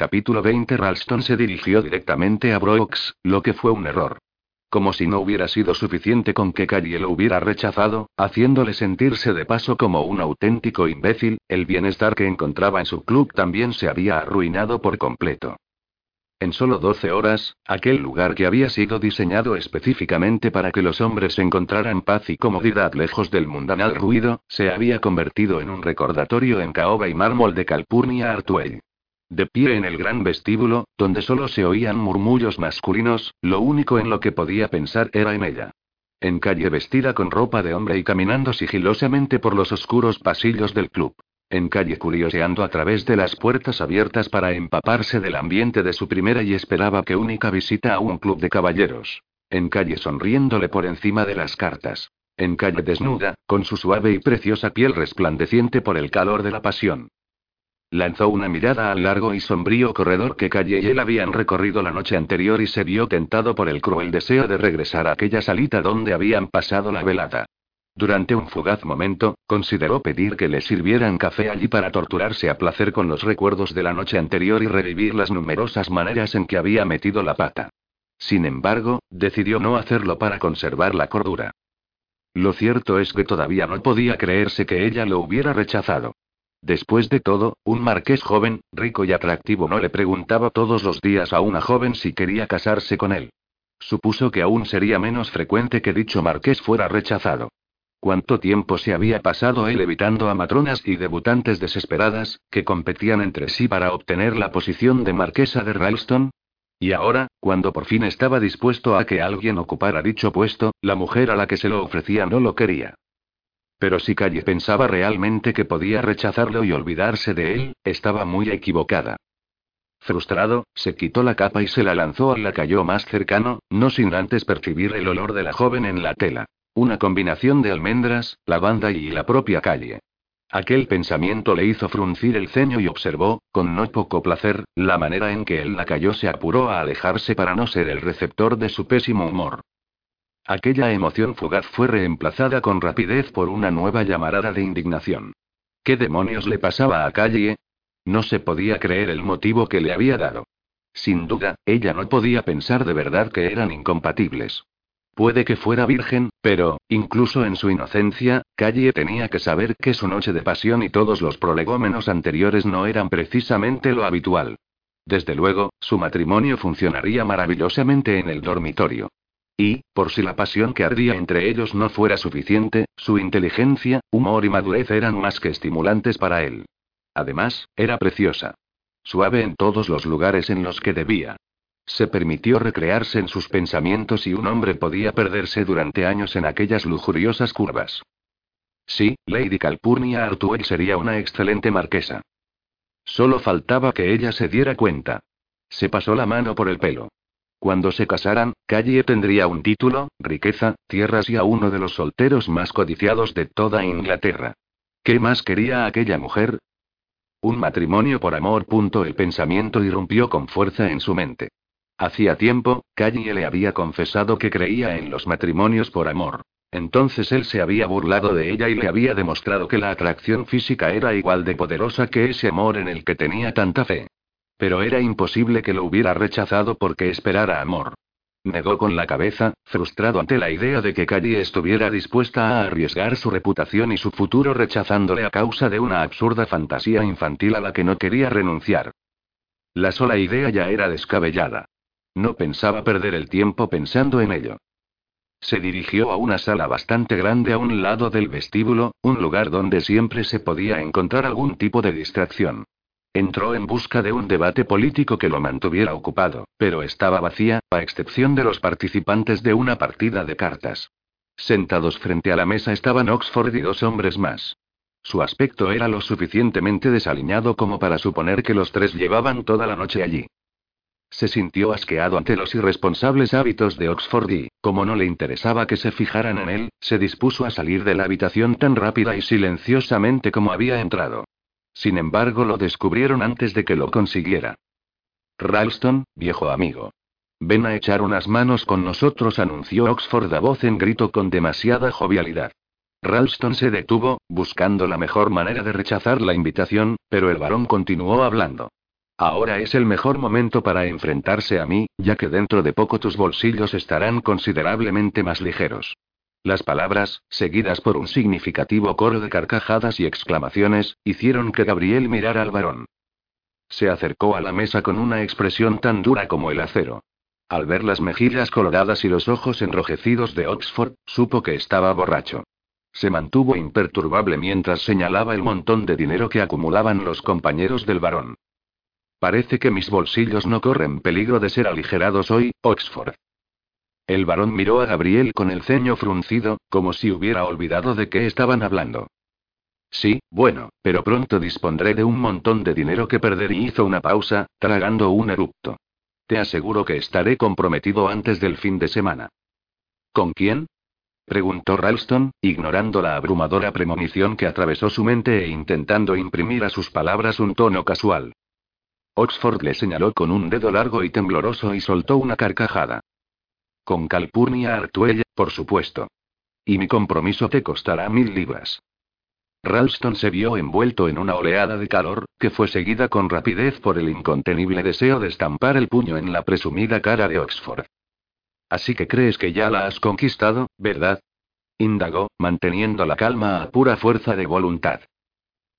Capítulo 20 Ralston se dirigió directamente a Brooks, lo que fue un error. Como si no hubiera sido suficiente con que Callie lo hubiera rechazado, haciéndole sentirse de paso como un auténtico imbécil, el bienestar que encontraba en su club también se había arruinado por completo. En solo 12 horas, aquel lugar que había sido diseñado específicamente para que los hombres encontraran paz y comodidad lejos del mundanal ruido, se había convertido en un recordatorio en caoba y mármol de Calpurnia Artuell. De pie en el gran vestíbulo, donde solo se oían murmullos masculinos, lo único en lo que podía pensar era en ella. En calle vestida con ropa de hombre y caminando sigilosamente por los oscuros pasillos del club. En calle curioseando a través de las puertas abiertas para empaparse del ambiente de su primera y esperaba que única visita a un club de caballeros. En calle sonriéndole por encima de las cartas. En calle desnuda, con su suave y preciosa piel resplandeciente por el calor de la pasión. Lanzó una mirada al largo y sombrío corredor que Calle y él habían recorrido la noche anterior y se vio tentado por el cruel deseo de regresar a aquella salita donde habían pasado la velada. Durante un fugaz momento, consideró pedir que le sirvieran café allí para torturarse a placer con los recuerdos de la noche anterior y revivir las numerosas maneras en que había metido la pata. Sin embargo, decidió no hacerlo para conservar la cordura. Lo cierto es que todavía no podía creerse que ella lo hubiera rechazado. Después de todo, un marqués joven, rico y atractivo no le preguntaba todos los días a una joven si quería casarse con él. Supuso que aún sería menos frecuente que dicho marqués fuera rechazado. ¿Cuánto tiempo se había pasado él evitando a matronas y debutantes desesperadas, que competían entre sí para obtener la posición de marquesa de Ralston? Y ahora, cuando por fin estaba dispuesto a que alguien ocupara dicho puesto, la mujer a la que se lo ofrecía no lo quería. Pero si Calle pensaba realmente que podía rechazarlo y olvidarse de él, estaba muy equivocada. Frustrado, se quitó la capa y se la lanzó al lacayó más cercano, no sin antes percibir el olor de la joven en la tela. Una combinación de almendras, lavanda y la propia calle. Aquel pensamiento le hizo fruncir el ceño y observó, con no poco placer, la manera en que el lacayo se apuró a alejarse para no ser el receptor de su pésimo humor. Aquella emoción fugaz fue reemplazada con rapidez por una nueva llamarada de indignación. ¿Qué demonios le pasaba a Calle? No se podía creer el motivo que le había dado. Sin duda, ella no podía pensar de verdad que eran incompatibles. Puede que fuera virgen, pero, incluso en su inocencia, Calle tenía que saber que su noche de pasión y todos los prolegómenos anteriores no eran precisamente lo habitual. Desde luego, su matrimonio funcionaría maravillosamente en el dormitorio. Y, por si la pasión que ardía entre ellos no fuera suficiente, su inteligencia, humor y madurez eran más que estimulantes para él. Además, era preciosa. Suave en todos los lugares en los que debía. Se permitió recrearse en sus pensamientos y un hombre podía perderse durante años en aquellas lujuriosas curvas. Sí, Lady Calpurnia Artuel sería una excelente marquesa. Solo faltaba que ella se diera cuenta. Se pasó la mano por el pelo. Cuando se casaran, Calle tendría un título, riqueza, tierras y a uno de los solteros más codiciados de toda Inglaterra. ¿Qué más quería aquella mujer? Un matrimonio por amor. El pensamiento irrumpió con fuerza en su mente. Hacía tiempo, Calle le había confesado que creía en los matrimonios por amor. Entonces él se había burlado de ella y le había demostrado que la atracción física era igual de poderosa que ese amor en el que tenía tanta fe. Pero era imposible que lo hubiera rechazado porque esperara amor. Negó con la cabeza, frustrado ante la idea de que Calle estuviera dispuesta a arriesgar su reputación y su futuro rechazándole a causa de una absurda fantasía infantil a la que no quería renunciar. La sola idea ya era descabellada. No pensaba perder el tiempo pensando en ello. Se dirigió a una sala bastante grande a un lado del vestíbulo, un lugar donde siempre se podía encontrar algún tipo de distracción. Entró en busca de un debate político que lo mantuviera ocupado, pero estaba vacía, a excepción de los participantes de una partida de cartas. Sentados frente a la mesa estaban Oxford y dos hombres más. Su aspecto era lo suficientemente desaliñado como para suponer que los tres llevaban toda la noche allí. Se sintió asqueado ante los irresponsables hábitos de Oxford y, como no le interesaba que se fijaran en él, se dispuso a salir de la habitación tan rápida y silenciosamente como había entrado. Sin embargo, lo descubrieron antes de que lo consiguiera. Ralston, viejo amigo. Ven a echar unas manos con nosotros, anunció Oxford a voz en grito con demasiada jovialidad. Ralston se detuvo, buscando la mejor manera de rechazar la invitación, pero el varón continuó hablando. Ahora es el mejor momento para enfrentarse a mí, ya que dentro de poco tus bolsillos estarán considerablemente más ligeros. Las palabras, seguidas por un significativo coro de carcajadas y exclamaciones, hicieron que Gabriel mirara al varón. Se acercó a la mesa con una expresión tan dura como el acero. Al ver las mejillas coloradas y los ojos enrojecidos de Oxford, supo que estaba borracho. Se mantuvo imperturbable mientras señalaba el montón de dinero que acumulaban los compañeros del varón. Parece que mis bolsillos no corren peligro de ser aligerados hoy, Oxford. El varón miró a Gabriel con el ceño fruncido, como si hubiera olvidado de qué estaban hablando. Sí, bueno, pero pronto dispondré de un montón de dinero que perder y hizo una pausa, tragando un erupto. Te aseguro que estaré comprometido antes del fin de semana. ¿Con quién? preguntó Ralston, ignorando la abrumadora premonición que atravesó su mente e intentando imprimir a sus palabras un tono casual. Oxford le señaló con un dedo largo y tembloroso y soltó una carcajada. Con Calpurnia Artuella, por supuesto. Y mi compromiso te costará mil libras. Ralston se vio envuelto en una oleada de calor, que fue seguida con rapidez por el incontenible deseo de estampar el puño en la presumida cara de Oxford. Así que crees que ya la has conquistado, ¿verdad? indagó, manteniendo la calma a pura fuerza de voluntad.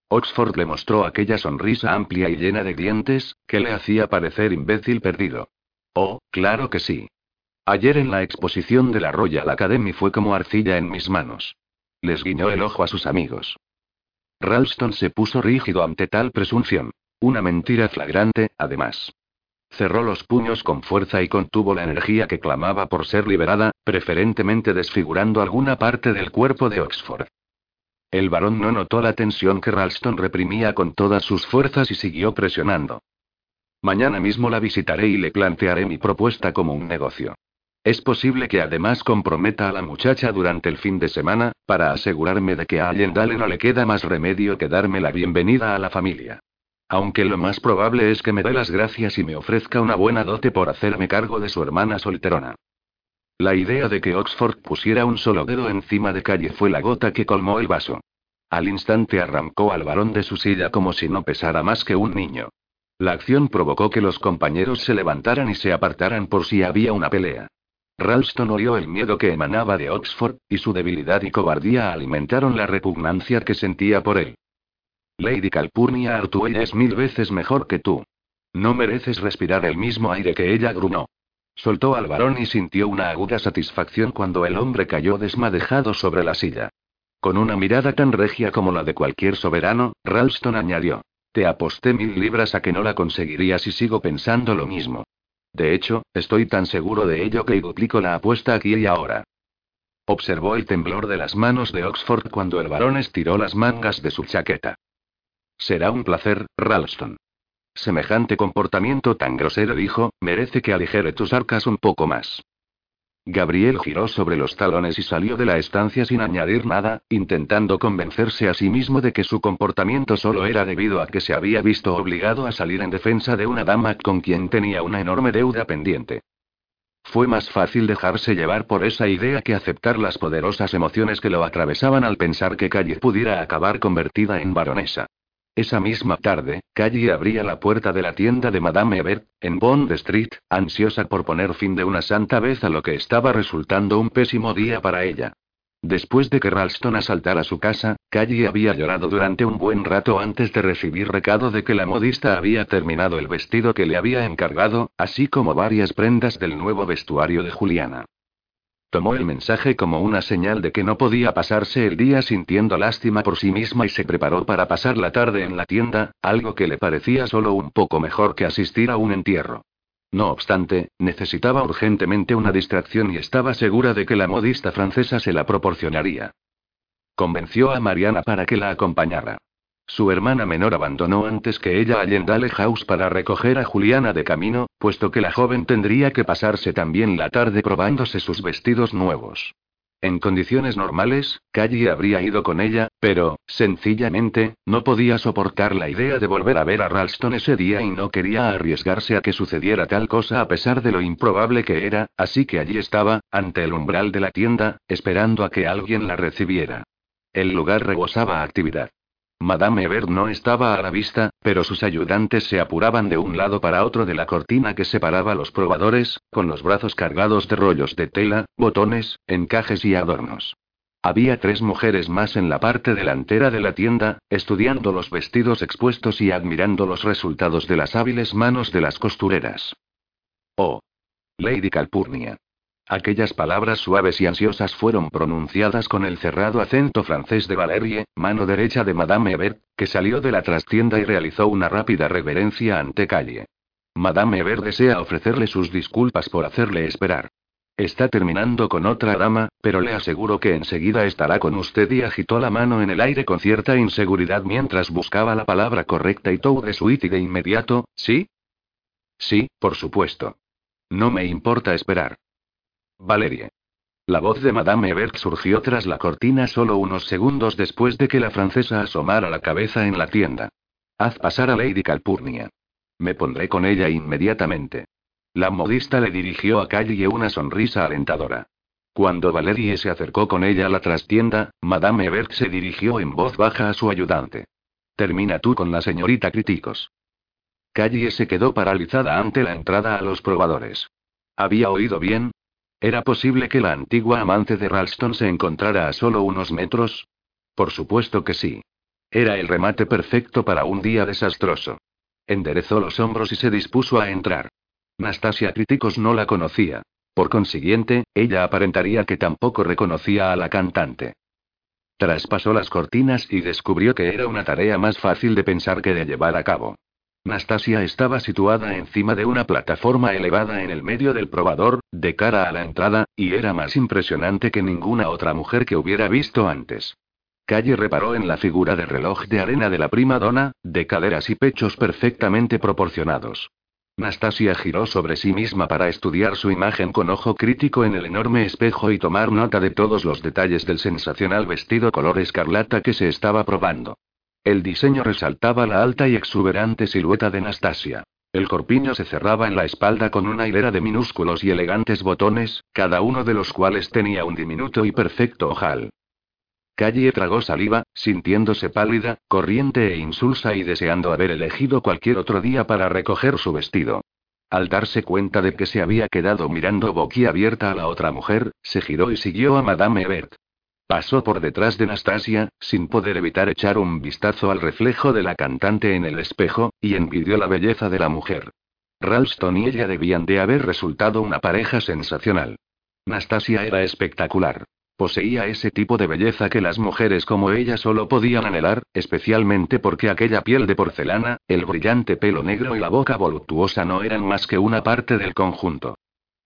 Oxford le mostró aquella sonrisa amplia y llena de dientes, que le hacía parecer imbécil perdido. Oh, claro que sí. Ayer en la exposición de la Royal Academy fue como arcilla en mis manos. Les guiñó el ojo a sus amigos. Ralston se puso rígido ante tal presunción. Una mentira flagrante, además. Cerró los puños con fuerza y contuvo la energía que clamaba por ser liberada, preferentemente desfigurando alguna parte del cuerpo de Oxford. El varón no notó la tensión que Ralston reprimía con todas sus fuerzas y siguió presionando. Mañana mismo la visitaré y le plantearé mi propuesta como un negocio. Es posible que además comprometa a la muchacha durante el fin de semana, para asegurarme de que a Allendale no le queda más remedio que darme la bienvenida a la familia. Aunque lo más probable es que me dé las gracias y me ofrezca una buena dote por hacerme cargo de su hermana solterona. La idea de que Oxford pusiera un solo dedo encima de calle fue la gota que colmó el vaso. Al instante arrancó al varón de su silla como si no pesara más que un niño. La acción provocó que los compañeros se levantaran y se apartaran por si había una pelea. Ralston olió el miedo que emanaba de Oxford, y su debilidad y cobardía alimentaron la repugnancia que sentía por él. Lady Calpurnia Artuell es mil veces mejor que tú. No mereces respirar el mismo aire que ella grunó. Soltó al varón y sintió una aguda satisfacción cuando el hombre cayó desmadejado sobre la silla. Con una mirada tan regia como la de cualquier soberano, Ralston añadió. Te aposté mil libras a que no la conseguirías y sigo pensando lo mismo. De hecho, estoy tan seguro de ello que duplico la apuesta aquí y ahora. Observó el temblor de las manos de Oxford cuando el varón estiró las mangas de su chaqueta. Será un placer, Ralston. Semejante comportamiento tan grosero, dijo, merece que aligere tus arcas un poco más. Gabriel giró sobre los talones y salió de la estancia sin añadir nada, intentando convencerse a sí mismo de que su comportamiento solo era debido a que se había visto obligado a salir en defensa de una dama con quien tenía una enorme deuda pendiente. Fue más fácil dejarse llevar por esa idea que aceptar las poderosas emociones que lo atravesaban al pensar que Calle pudiera acabar convertida en baronesa. Esa misma tarde, Callie abría la puerta de la tienda de Madame Ebert, en Bond Street, ansiosa por poner fin de una santa vez a lo que estaba resultando un pésimo día para ella. Después de que Ralston asaltara su casa, Callie había llorado durante un buen rato antes de recibir recado de que la modista había terminado el vestido que le había encargado, así como varias prendas del nuevo vestuario de Juliana. Tomó el mensaje como una señal de que no podía pasarse el día sintiendo lástima por sí misma y se preparó para pasar la tarde en la tienda, algo que le parecía solo un poco mejor que asistir a un entierro. No obstante, necesitaba urgentemente una distracción y estaba segura de que la modista francesa se la proporcionaría. Convenció a Mariana para que la acompañara. Su hermana menor abandonó antes que ella a Yendale House para recoger a Juliana de camino, puesto que la joven tendría que pasarse también la tarde probándose sus vestidos nuevos. En condiciones normales, Callie habría ido con ella, pero, sencillamente, no podía soportar la idea de volver a ver a Ralston ese día y no quería arriesgarse a que sucediera tal cosa a pesar de lo improbable que era, así que allí estaba, ante el umbral de la tienda, esperando a que alguien la recibiera. El lugar rebosaba actividad. Madame Ebert no estaba a la vista, pero sus ayudantes se apuraban de un lado para otro de la cortina que separaba los probadores, con los brazos cargados de rollos de tela, botones, encajes y adornos. Había tres mujeres más en la parte delantera de la tienda, estudiando los vestidos expuestos y admirando los resultados de las hábiles manos de las costureras. Oh. Lady Calpurnia. Aquellas palabras suaves y ansiosas fueron pronunciadas con el cerrado acento francés de Valerie, mano derecha de Madame Ebert, que salió de la trastienda y realizó una rápida reverencia ante Calle. Madame Ebert desea ofrecerle sus disculpas por hacerle esperar. Está terminando con otra dama, pero le aseguro que enseguida estará con usted y agitó la mano en el aire con cierta inseguridad mientras buscaba la palabra correcta y todo de suite y de inmediato, ¿sí? Sí, por supuesto. No me importa esperar. Valerie. La voz de Madame Ebert surgió tras la cortina solo unos segundos después de que la francesa asomara la cabeza en la tienda. Haz pasar a Lady Calpurnia. Me pondré con ella inmediatamente. La modista le dirigió a Calle una sonrisa alentadora. Cuando Valerie se acercó con ella a la trastienda, Madame Ebert se dirigió en voz baja a su ayudante. Termina tú con la señorita Criticos. Calle se quedó paralizada ante la entrada a los probadores. ¿Había oído bien? ¿Era posible que la antigua amante de Ralston se encontrara a solo unos metros? Por supuesto que sí. Era el remate perfecto para un día desastroso. Enderezó los hombros y se dispuso a entrar. Nastasia Criticos no la conocía. Por consiguiente, ella aparentaría que tampoco reconocía a la cantante. Traspasó las cortinas y descubrió que era una tarea más fácil de pensar que de llevar a cabo. Nastasia estaba situada encima de una plataforma elevada en el medio del probador, de cara a la entrada, y era más impresionante que ninguna otra mujer que hubiera visto antes. Calle reparó en la figura de reloj de arena de la prima donna, de caderas y pechos perfectamente proporcionados. Nastasia giró sobre sí misma para estudiar su imagen con ojo crítico en el enorme espejo y tomar nota de todos los detalles del sensacional vestido color escarlata que se estaba probando. El diseño resaltaba la alta y exuberante silueta de Nastasia. El corpiño se cerraba en la espalda con una hilera de minúsculos y elegantes botones, cada uno de los cuales tenía un diminuto y perfecto ojal. Calle tragó saliva, sintiéndose pálida, corriente e insulsa y deseando haber elegido cualquier otro día para recoger su vestido. Al darse cuenta de que se había quedado mirando boquiabierta a la otra mujer, se giró y siguió a Madame Ebert. Pasó por detrás de Nastasia, sin poder evitar echar un vistazo al reflejo de la cantante en el espejo, y envidió la belleza de la mujer. Ralston y ella debían de haber resultado una pareja sensacional. Nastasia era espectacular. Poseía ese tipo de belleza que las mujeres como ella solo podían anhelar, especialmente porque aquella piel de porcelana, el brillante pelo negro y la boca voluptuosa no eran más que una parte del conjunto.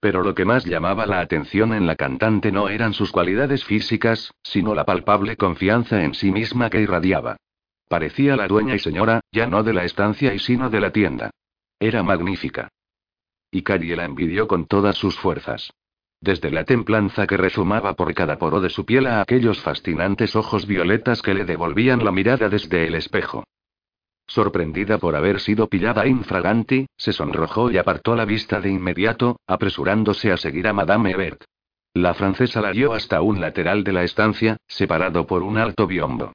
Pero lo que más llamaba la atención en la cantante no eran sus cualidades físicas, sino la palpable confianza en sí misma que irradiaba. Parecía la dueña y señora, ya no de la estancia y sino de la tienda. Era magnífica. Y Carrie la envidió con todas sus fuerzas. Desde la templanza que rezumaba por cada poro de su piel a aquellos fascinantes ojos violetas que le devolvían la mirada desde el espejo. Sorprendida por haber sido pillada infraganti, se sonrojó y apartó la vista de inmediato, apresurándose a seguir a Madame Ebert. La francesa la guió hasta un lateral de la estancia, separado por un alto biombo.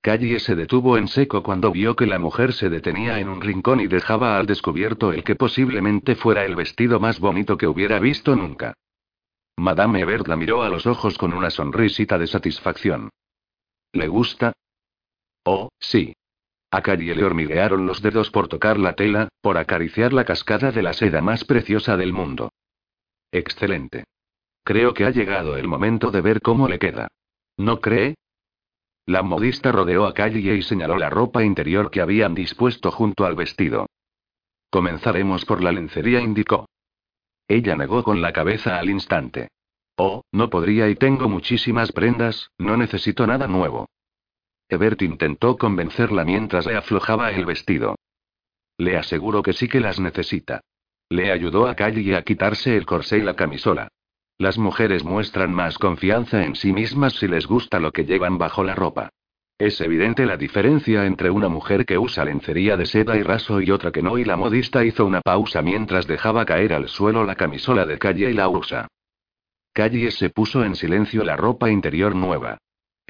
Calle se detuvo en seco cuando vio que la mujer se detenía en un rincón y dejaba al descubierto el que posiblemente fuera el vestido más bonito que hubiera visto nunca. Madame Ebert la miró a los ojos con una sonrisita de satisfacción. ¿Le gusta? Oh, sí. A le hormiguearon los dedos por tocar la tela, por acariciar la cascada de la seda más preciosa del mundo. Excelente. Creo que ha llegado el momento de ver cómo le queda. ¿No cree? La modista rodeó a Calle y señaló la ropa interior que habían dispuesto junto al vestido. Comenzaremos por la lencería, indicó. Ella negó con la cabeza al instante. Oh, no podría y tengo muchísimas prendas, no necesito nada nuevo. Ebert intentó convencerla mientras le aflojaba el vestido. Le aseguro que sí que las necesita. Le ayudó a Calle a quitarse el corsé y la camisola. Las mujeres muestran más confianza en sí mismas si les gusta lo que llevan bajo la ropa. Es evidente la diferencia entre una mujer que usa lencería de seda y raso y otra que no, y la modista hizo una pausa mientras dejaba caer al suelo la camisola de Calle y la usa. Calle se puso en silencio la ropa interior nueva.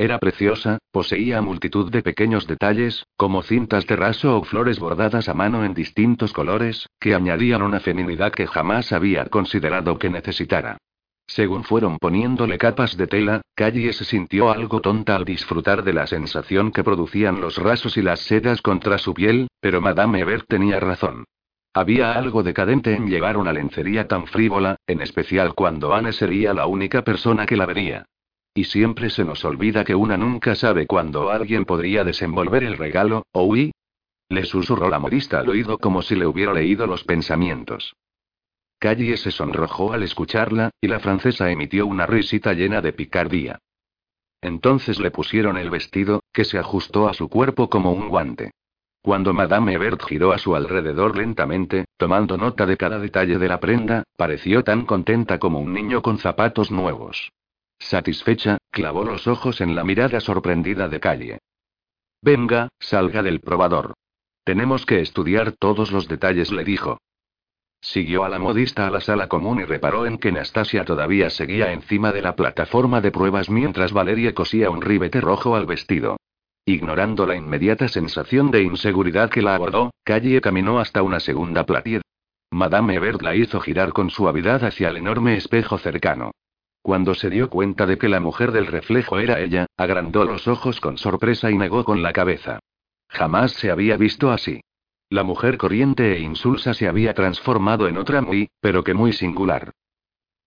Era preciosa, poseía multitud de pequeños detalles, como cintas de raso o flores bordadas a mano en distintos colores, que añadían una feminidad que jamás había considerado que necesitara. Según fueron poniéndole capas de tela, Callie se sintió algo tonta al disfrutar de la sensación que producían los rasos y las sedas contra su piel, pero Madame Ebert tenía razón. Había algo decadente en llevar una lencería tan frívola, en especial cuando Anne sería la única persona que la vería. Y siempre se nos olvida que una nunca sabe cuándo alguien podría desenvolver el regalo, ¿o uy? Le susurró la modista al oído como si le hubiera leído los pensamientos. Callie se sonrojó al escucharla, y la francesa emitió una risita llena de picardía. Entonces le pusieron el vestido, que se ajustó a su cuerpo como un guante. Cuando Madame Ebert giró a su alrededor lentamente, tomando nota de cada detalle de la prenda, pareció tan contenta como un niño con zapatos nuevos. Satisfecha, clavó los ojos en la mirada sorprendida de Calle. Venga, salga del probador. Tenemos que estudiar todos los detalles, le dijo. Siguió a la modista a la sala común y reparó en que Nastasia todavía seguía encima de la plataforma de pruebas mientras Valeria cosía un ribete rojo al vestido. Ignorando la inmediata sensación de inseguridad que la abordó, Calle caminó hasta una segunda platier. Madame Ebert la hizo girar con suavidad hacia el enorme espejo cercano. Cuando se dio cuenta de que la mujer del reflejo era ella, agrandó los ojos con sorpresa y negó con la cabeza. Jamás se había visto así. La mujer corriente e insulsa se había transformado en otra muy, pero que muy singular.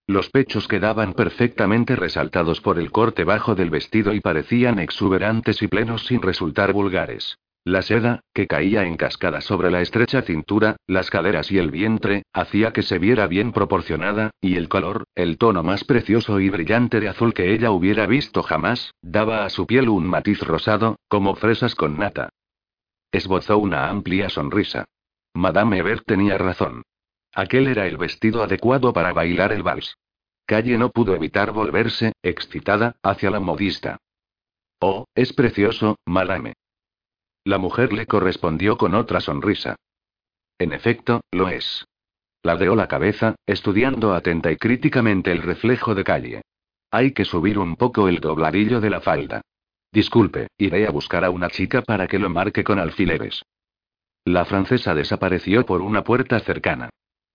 Los pechos quedaban perfectamente resaltados por el corte bajo del vestido y parecían exuberantes y plenos sin resultar vulgares. La seda, que caía en cascada sobre la estrecha cintura, las caderas y el vientre, hacía que se viera bien proporcionada, y el color, el tono más precioso y brillante de azul que ella hubiera visto jamás, daba a su piel un matiz rosado, como fresas con nata. Esbozó una amplia sonrisa. Madame Ebert tenía razón. Aquel era el vestido adecuado para bailar el vals. Calle no pudo evitar volverse, excitada, hacia la modista. Oh, es precioso, Madame. La mujer le correspondió con otra sonrisa. En efecto, lo es. Ladeó la cabeza, estudiando atenta y críticamente el reflejo de calle. Hay que subir un poco el dobladillo de la falda. Disculpe, iré a buscar a una chica para que lo marque con alfileres. La francesa desapareció por una puerta cercana.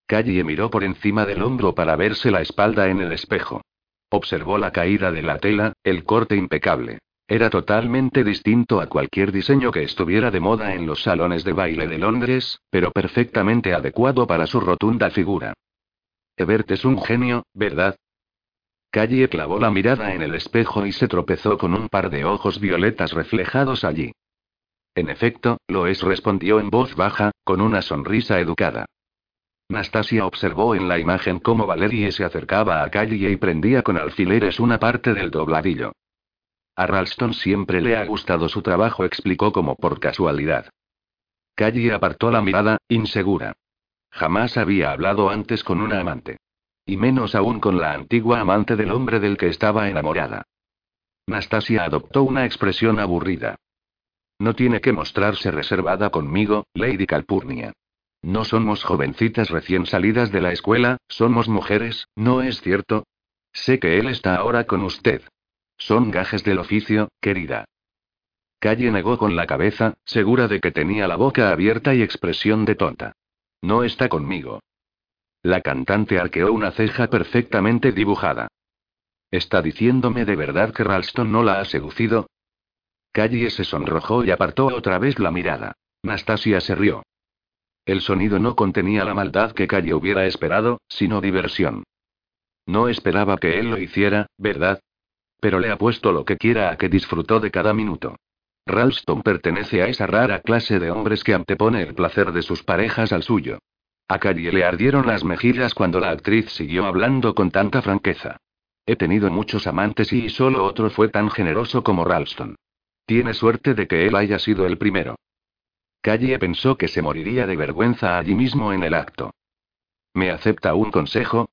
Calle miró por encima del hombro para verse la espalda en el espejo. Observó la caída de la tela, el corte impecable. Era totalmente distinto a cualquier diseño que estuviera de moda en los salones de baile de Londres, pero perfectamente adecuado para su rotunda figura. Ebert es un genio, ¿verdad? Calle clavó la mirada en el espejo y se tropezó con un par de ojos violetas reflejados allí. En efecto, lo es, respondió en voz baja, con una sonrisa educada. Nastasia observó en la imagen cómo Valerie se acercaba a Calle y prendía con alfileres una parte del dobladillo. A Ralston siempre le ha gustado su trabajo, explicó como por casualidad. Calle apartó la mirada, insegura. Jamás había hablado antes con una amante. Y menos aún con la antigua amante del hombre del que estaba enamorada. Nastasia adoptó una expresión aburrida. No tiene que mostrarse reservada conmigo, Lady Calpurnia. No somos jovencitas recién salidas de la escuela, somos mujeres, ¿no es cierto? Sé que él está ahora con usted. Son gajes del oficio, querida. Calle negó con la cabeza, segura de que tenía la boca abierta y expresión de tonta. No está conmigo. La cantante arqueó una ceja perfectamente dibujada. ¿Está diciéndome de verdad que Ralston no la ha seducido? Calle se sonrojó y apartó otra vez la mirada. Nastasia se rió. El sonido no contenía la maldad que Calle hubiera esperado, sino diversión. No esperaba que él lo hiciera, ¿verdad? Pero le apuesto lo que quiera a que disfrutó de cada minuto. Ralston pertenece a esa rara clase de hombres que antepone el placer de sus parejas al suyo. A Calle le ardieron las mejillas cuando la actriz siguió hablando con tanta franqueza. He tenido muchos amantes y solo otro fue tan generoso como Ralston. Tiene suerte de que él haya sido el primero. Calle pensó que se moriría de vergüenza allí mismo en el acto. ¿Me acepta un consejo?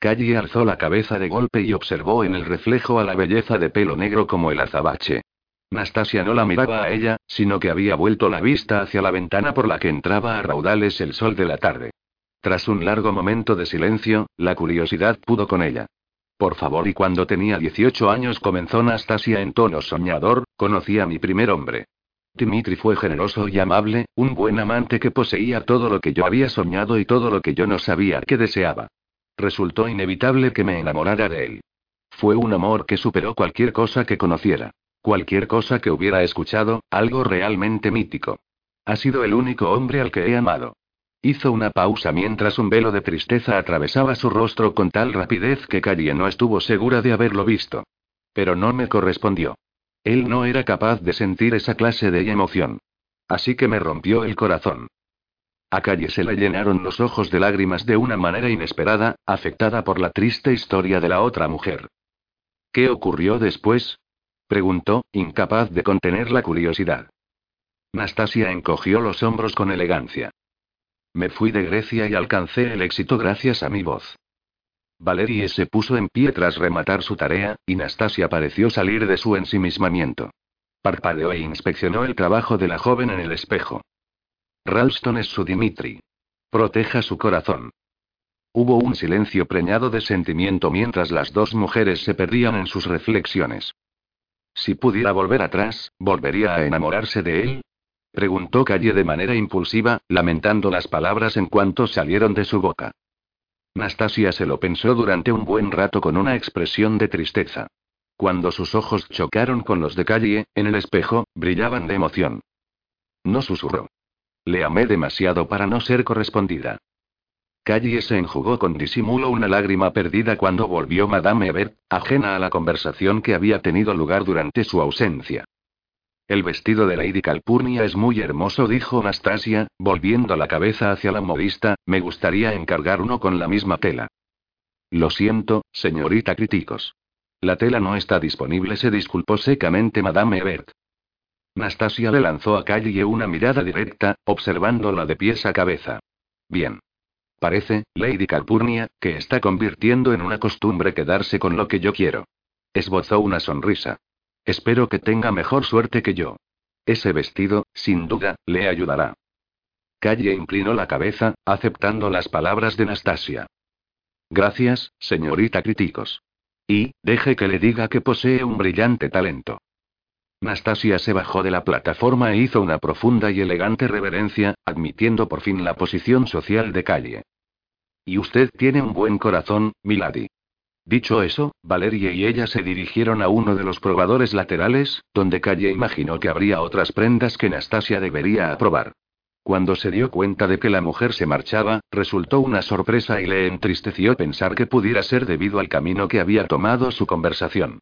Calle alzó la cabeza de golpe y observó en el reflejo a la belleza de pelo negro como el azabache. Nastasia no la miraba a ella, sino que había vuelto la vista hacia la ventana por la que entraba a raudales el sol de la tarde. Tras un largo momento de silencio, la curiosidad pudo con ella. Por favor, y cuando tenía 18 años comenzó Nastasia en tono soñador, conocí a mi primer hombre. Dimitri fue generoso y amable, un buen amante que poseía todo lo que yo había soñado y todo lo que yo no sabía que deseaba. Resultó inevitable que me enamorara de él. Fue un amor que superó cualquier cosa que conociera. Cualquier cosa que hubiera escuchado, algo realmente mítico. Ha sido el único hombre al que he amado. Hizo una pausa mientras un velo de tristeza atravesaba su rostro con tal rapidez que Calle no estuvo segura de haberlo visto. Pero no me correspondió. Él no era capaz de sentir esa clase de emoción. Así que me rompió el corazón. A Calle se le llenaron los ojos de lágrimas de una manera inesperada, afectada por la triste historia de la otra mujer. ¿Qué ocurrió después? preguntó, incapaz de contener la curiosidad. Nastasia encogió los hombros con elegancia. Me fui de Grecia y alcancé el éxito gracias a mi voz. Valerie se puso en pie tras rematar su tarea, y Nastasia pareció salir de su ensimismamiento. Parpadeó e inspeccionó el trabajo de la joven en el espejo. Ralston es su Dimitri. Proteja su corazón. Hubo un silencio preñado de sentimiento mientras las dos mujeres se perdían en sus reflexiones. Si pudiera volver atrás, ¿volvería a enamorarse de él? Preguntó Calle de manera impulsiva, lamentando las palabras en cuanto salieron de su boca. Nastasia se lo pensó durante un buen rato con una expresión de tristeza. Cuando sus ojos chocaron con los de Calle, en el espejo, brillaban de emoción. No susurró. Le amé demasiado para no ser correspondida. Calle se enjugó con disimulo una lágrima perdida cuando volvió Madame Ebert, ajena a la conversación que había tenido lugar durante su ausencia. El vestido de Lady Calpurnia es muy hermoso, dijo Anastasia, volviendo la cabeza hacia la modista, me gustaría encargar uno con la misma tela. Lo siento, señorita Críticos. La tela no está disponible, se disculpó secamente Madame Ebert. Anastasia le lanzó a Calle una mirada directa, observándola de pies a cabeza. Bien. Parece, Lady Calpurnia, que está convirtiendo en una costumbre quedarse con lo que yo quiero. Esbozó una sonrisa. Espero que tenga mejor suerte que yo. Ese vestido, sin duda, le ayudará. Calle inclinó la cabeza, aceptando las palabras de Nastasia. Gracias, señorita Críticos. Y, deje que le diga que posee un brillante talento. Nastasia se bajó de la plataforma e hizo una profunda y elegante reverencia, admitiendo por fin la posición social de Calle. Y usted tiene un buen corazón, Milady. Dicho eso, Valerie y ella se dirigieron a uno de los probadores laterales, donde Calle imaginó que habría otras prendas que Nastasia debería aprobar. Cuando se dio cuenta de que la mujer se marchaba, resultó una sorpresa y le entristeció pensar que pudiera ser debido al camino que había tomado su conversación.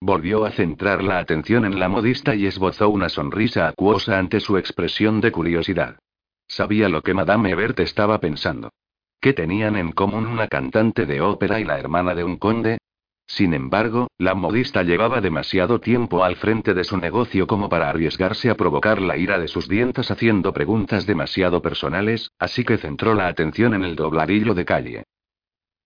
Volvió a centrar la atención en la modista y esbozó una sonrisa acuosa ante su expresión de curiosidad. Sabía lo que Madame Ebert estaba pensando. ¿Qué tenían en común una cantante de ópera y la hermana de un conde? Sin embargo, la modista llevaba demasiado tiempo al frente de su negocio como para arriesgarse a provocar la ira de sus dientes haciendo preguntas demasiado personales, así que centró la atención en el dobladillo de calle.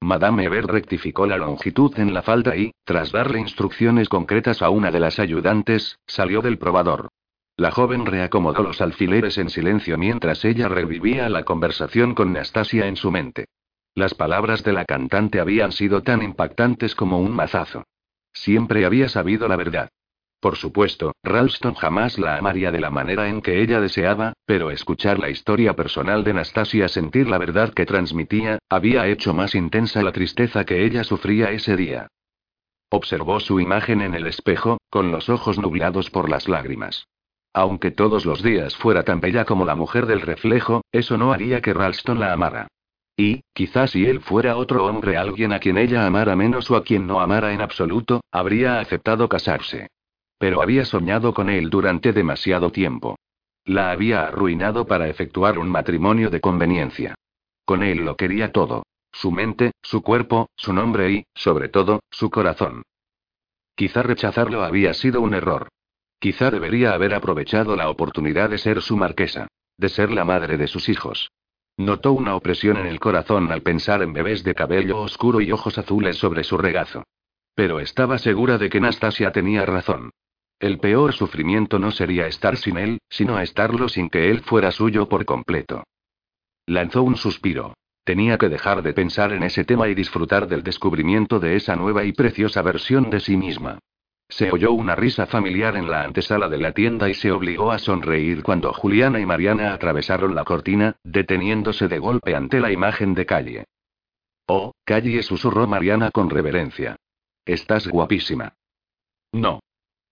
Madame Eber rectificó la longitud en la falda y, tras darle instrucciones concretas a una de las ayudantes, salió del probador. La joven reacomodó los alfileres en silencio mientras ella revivía la conversación con Nastasia en su mente. Las palabras de la cantante habían sido tan impactantes como un mazazo. Siempre había sabido la verdad. Por supuesto, Ralston jamás la amaría de la manera en que ella deseaba, pero escuchar la historia personal de Nastasia, sentir la verdad que transmitía, había hecho más intensa la tristeza que ella sufría ese día. Observó su imagen en el espejo, con los ojos nublados por las lágrimas. Aunque todos los días fuera tan bella como la mujer del reflejo, eso no haría que Ralston la amara. Y, quizás si él fuera otro hombre, alguien a quien ella amara menos o a quien no amara en absoluto, habría aceptado casarse. Pero había soñado con él durante demasiado tiempo. La había arruinado para efectuar un matrimonio de conveniencia. Con él lo quería todo. Su mente, su cuerpo, su nombre y, sobre todo, su corazón. Quizá rechazarlo había sido un error. Quizá debería haber aprovechado la oportunidad de ser su marquesa. De ser la madre de sus hijos. Notó una opresión en el corazón al pensar en bebés de cabello oscuro y ojos azules sobre su regazo. Pero estaba segura de que Nastasia tenía razón. El peor sufrimiento no sería estar sin él, sino estarlo sin que él fuera suyo por completo. Lanzó un suspiro. Tenía que dejar de pensar en ese tema y disfrutar del descubrimiento de esa nueva y preciosa versión de sí misma. Se oyó una risa familiar en la antesala de la tienda y se obligó a sonreír cuando Juliana y Mariana atravesaron la cortina, deteniéndose de golpe ante la imagen de Calle. Oh, Calle susurró Mariana con reverencia. Estás guapísima. No.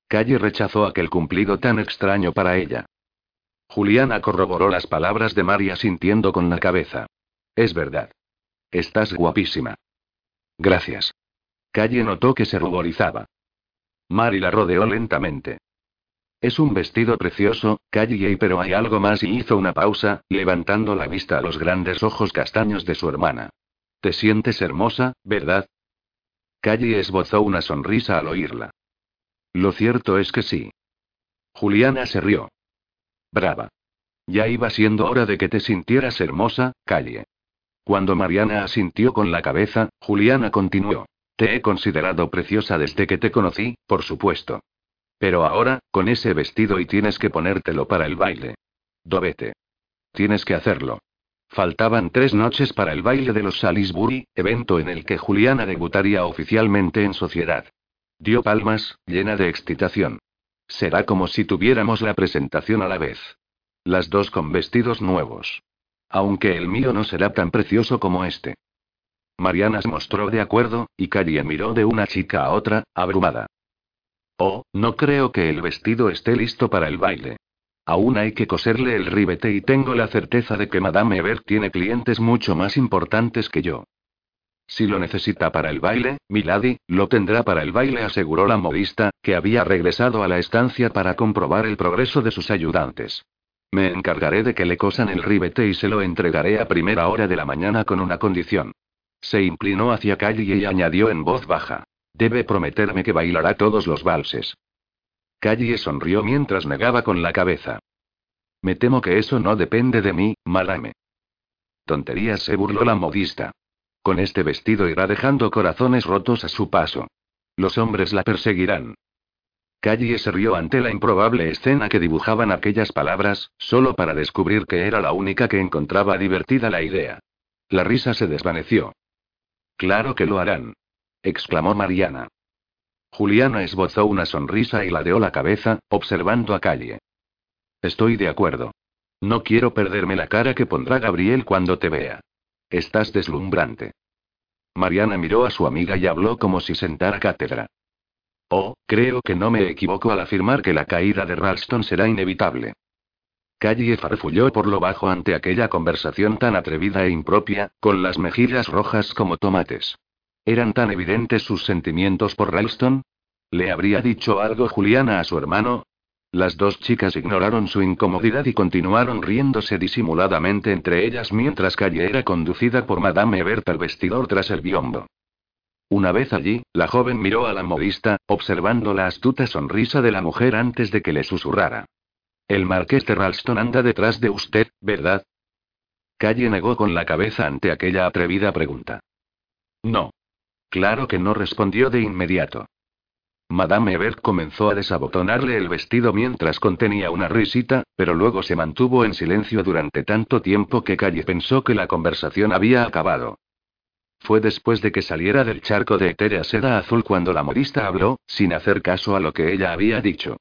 Calle rechazó aquel cumplido tan extraño para ella. Juliana corroboró las palabras de María sintiendo con la cabeza. Es verdad. Estás guapísima. Gracias. Calle notó que se ruborizaba. Mari la rodeó lentamente. Es un vestido precioso, Calle, pero hay algo más y hizo una pausa, levantando la vista a los grandes ojos castaños de su hermana. Te sientes hermosa, ¿verdad? Calle esbozó una sonrisa al oírla. Lo cierto es que sí. Juliana se rió. Brava. Ya iba siendo hora de que te sintieras hermosa, Calle. Cuando Mariana asintió con la cabeza, Juliana continuó. Te he considerado preciosa desde que te conocí, por supuesto. Pero ahora, con ese vestido y tienes que ponértelo para el baile. Dobete. Tienes que hacerlo. Faltaban tres noches para el baile de los Salisbury, evento en el que Juliana debutaría oficialmente en sociedad. Dio palmas, llena de excitación. Será como si tuviéramos la presentación a la vez. Las dos con vestidos nuevos. Aunque el mío no será tan precioso como este. Mariana se mostró de acuerdo, y Calle miró de una chica a otra, abrumada. Oh, no creo que el vestido esté listo para el baile. Aún hay que coserle el ribete y tengo la certeza de que Madame Ebert tiene clientes mucho más importantes que yo. Si lo necesita para el baile, Milady, lo tendrá para el baile, aseguró la modista, que había regresado a la estancia para comprobar el progreso de sus ayudantes. Me encargaré de que le cosan el ribete y se lo entregaré a primera hora de la mañana con una condición. Se inclinó hacia Calle y añadió en voz baja. Debe prometerme que bailará todos los valses. Calle sonrió mientras negaba con la cabeza. Me temo que eso no depende de mí, Malame. Tonterías se burló la modista. Con este vestido irá dejando corazones rotos a su paso. Los hombres la perseguirán. Calle se rió ante la improbable escena que dibujaban aquellas palabras, solo para descubrir que era la única que encontraba divertida la idea. La risa se desvaneció. Claro que lo harán. exclamó Mariana. Juliana esbozó una sonrisa y ladeó la cabeza, observando a Calle. Estoy de acuerdo. No quiero perderme la cara que pondrá Gabriel cuando te vea. Estás deslumbrante. Mariana miró a su amiga y habló como si sentara cátedra. Oh, creo que no me equivoco al afirmar que la caída de Ralston será inevitable. Calle farfulló por lo bajo ante aquella conversación tan atrevida e impropia, con las mejillas rojas como tomates. ¿Eran tan evidentes sus sentimientos por Ralston? ¿Le habría dicho algo Juliana a su hermano? Las dos chicas ignoraron su incomodidad y continuaron riéndose disimuladamente entre ellas mientras Calle era conducida por Madame Ebert al vestidor tras el biombo. Una vez allí, la joven miró a la modista, observando la astuta sonrisa de la mujer antes de que le susurrara. El marqués de Ralston anda detrás de usted, ¿verdad? Calle negó con la cabeza ante aquella atrevida pregunta. No. Claro que no respondió de inmediato. Madame Ebert comenzó a desabotonarle el vestido mientras contenía una risita, pero luego se mantuvo en silencio durante tanto tiempo que Calle pensó que la conversación había acabado. Fue después de que saliera del charco de etérea seda azul cuando la modista habló, sin hacer caso a lo que ella había dicho.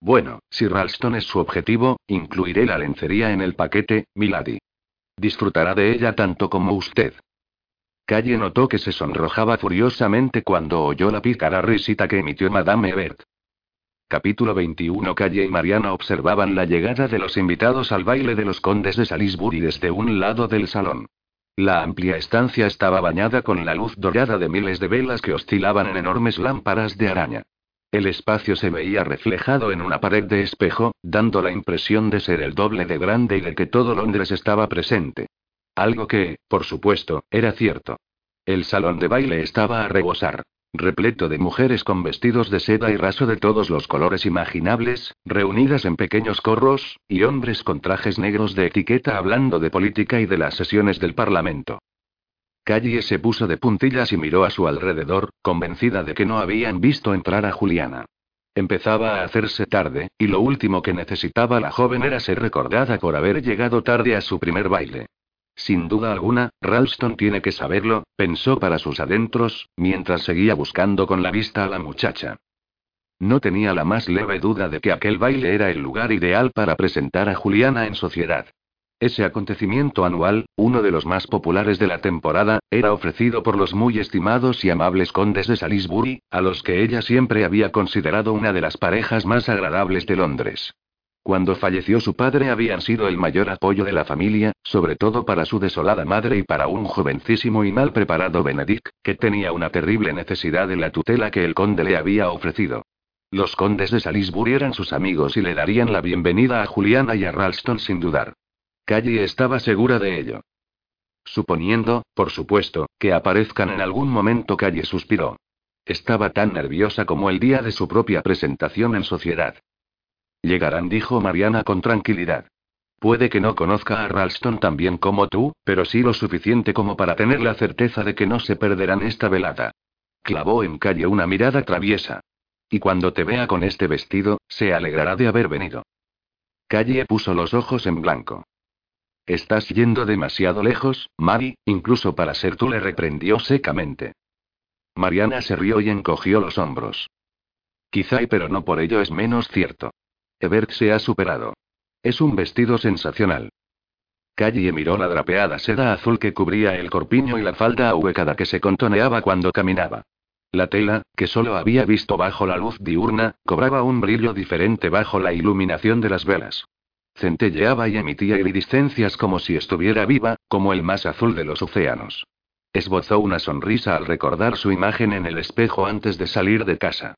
Bueno, si Ralston es su objetivo, incluiré la lencería en el paquete, Milady. Disfrutará de ella tanto como usted. Calle notó que se sonrojaba furiosamente cuando oyó la pícara risita que emitió Madame Ebert. Capítulo 21 Calle y Mariana observaban la llegada de los invitados al baile de los condes de Salisbury desde un lado del salón. La amplia estancia estaba bañada con la luz dorada de miles de velas que oscilaban en enormes lámparas de araña. El espacio se veía reflejado en una pared de espejo, dando la impresión de ser el doble de grande y de que todo Londres estaba presente. Algo que, por supuesto, era cierto. El salón de baile estaba a rebosar. Repleto de mujeres con vestidos de seda y raso de todos los colores imaginables, reunidas en pequeños corros, y hombres con trajes negros de etiqueta hablando de política y de las sesiones del Parlamento. Calle se puso de puntillas y miró a su alrededor, convencida de que no habían visto entrar a Juliana. Empezaba a hacerse tarde, y lo último que necesitaba la joven era ser recordada por haber llegado tarde a su primer baile. Sin duda alguna, Ralston tiene que saberlo, pensó para sus adentros, mientras seguía buscando con la vista a la muchacha. No tenía la más leve duda de que aquel baile era el lugar ideal para presentar a Juliana en sociedad. Ese acontecimiento anual, uno de los más populares de la temporada, era ofrecido por los muy estimados y amables condes de Salisbury, a los que ella siempre había considerado una de las parejas más agradables de Londres. Cuando falleció su padre habían sido el mayor apoyo de la familia, sobre todo para su desolada madre y para un jovencísimo y mal preparado Benedict, que tenía una terrible necesidad de la tutela que el conde le había ofrecido. Los condes de Salisbury eran sus amigos y le darían la bienvenida a Juliana y a Ralston sin dudar. Callie estaba segura de ello. Suponiendo, por supuesto, que aparezcan en algún momento, Calle suspiró. Estaba tan nerviosa como el día de su propia presentación en sociedad. Llegarán, dijo Mariana con tranquilidad. Puede que no conozca a Ralston tan bien como tú, pero sí lo suficiente como para tener la certeza de que no se perderán esta velada. Clavó en calle una mirada traviesa. Y cuando te vea con este vestido, se alegrará de haber venido. Calle puso los ojos en blanco. Estás yendo demasiado lejos, Mari, incluso para ser tú le reprendió secamente. Mariana se rió y encogió los hombros. Quizá pero no por ello es menos cierto. Ebert se ha superado. Es un vestido sensacional. Calle miró la drapeada seda azul que cubría el corpiño y la falda ahuecada que se contoneaba cuando caminaba. La tela, que solo había visto bajo la luz diurna, cobraba un brillo diferente bajo la iluminación de las velas. Centelleaba y emitía iridiscencias como si estuviera viva, como el más azul de los océanos. Esbozó una sonrisa al recordar su imagen en el espejo antes de salir de casa.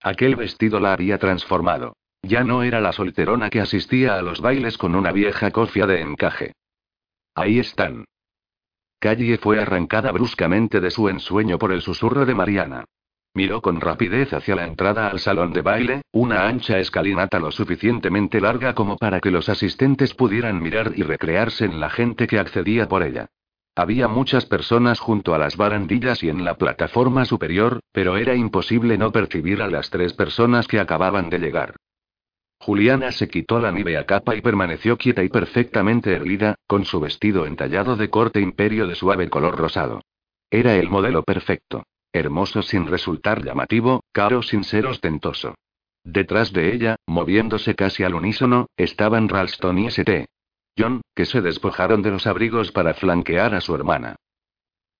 Aquel vestido la había transformado. Ya no era la solterona que asistía a los bailes con una vieja cofia de encaje. Ahí están. Calle fue arrancada bruscamente de su ensueño por el susurro de Mariana. Miró con rapidez hacia la entrada al salón de baile, una ancha escalinata lo suficientemente larga como para que los asistentes pudieran mirar y recrearse en la gente que accedía por ella. Había muchas personas junto a las barandillas y en la plataforma superior, pero era imposible no percibir a las tres personas que acababan de llegar. Juliana se quitó la nívea capa y permaneció quieta y perfectamente erguida, con su vestido entallado de corte imperio de suave color rosado. Era el modelo perfecto. Hermoso sin resultar llamativo, caro sin ser ostentoso. Detrás de ella, moviéndose casi al unísono, estaban Ralston y St. John, que se despojaron de los abrigos para flanquear a su hermana.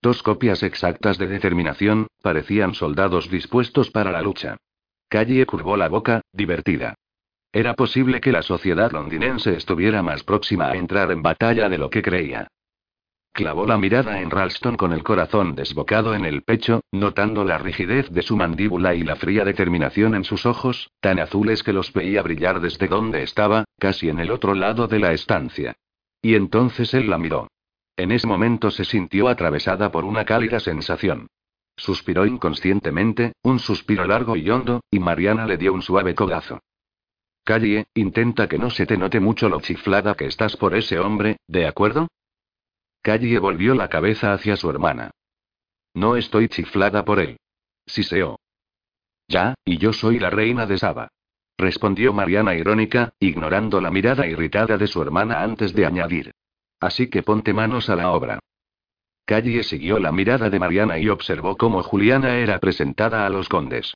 Dos copias exactas de determinación, parecían soldados dispuestos para la lucha. Calle curvó la boca, divertida. Era posible que la sociedad londinense estuviera más próxima a entrar en batalla de lo que creía. Clavó la mirada en Ralston con el corazón desbocado en el pecho, notando la rigidez de su mandíbula y la fría determinación en sus ojos, tan azules que los veía brillar desde donde estaba, casi en el otro lado de la estancia. Y entonces él la miró. En ese momento se sintió atravesada por una cálida sensación. Suspiró inconscientemente, un suspiro largo y hondo, y Mariana le dio un suave codazo. Calle, intenta que no se te note mucho lo chiflada que estás por ese hombre, ¿de acuerdo? Calle volvió la cabeza hacia su hermana. No estoy chiflada por él. Siseo. Ya, y yo soy la reina de Saba. Respondió Mariana irónica, ignorando la mirada irritada de su hermana antes de añadir. Así que ponte manos a la obra. Calle siguió la mirada de Mariana y observó cómo Juliana era presentada a los condes.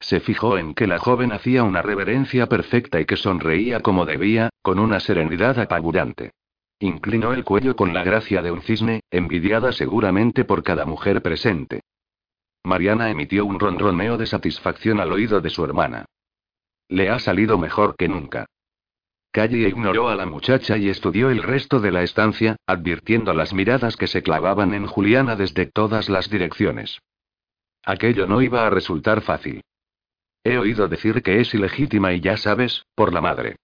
Se fijó en que la joven hacía una reverencia perfecta y que sonreía como debía, con una serenidad apabullante. Inclinó el cuello con la gracia de un cisne, envidiada seguramente por cada mujer presente. Mariana emitió un ronroneo de satisfacción al oído de su hermana. Le ha salido mejor que nunca. Calle ignoró a la muchacha y estudió el resto de la estancia, advirtiendo las miradas que se clavaban en Juliana desde todas las direcciones. Aquello no iba a resultar fácil. He oído decir que es ilegítima y ya sabes, por la madre.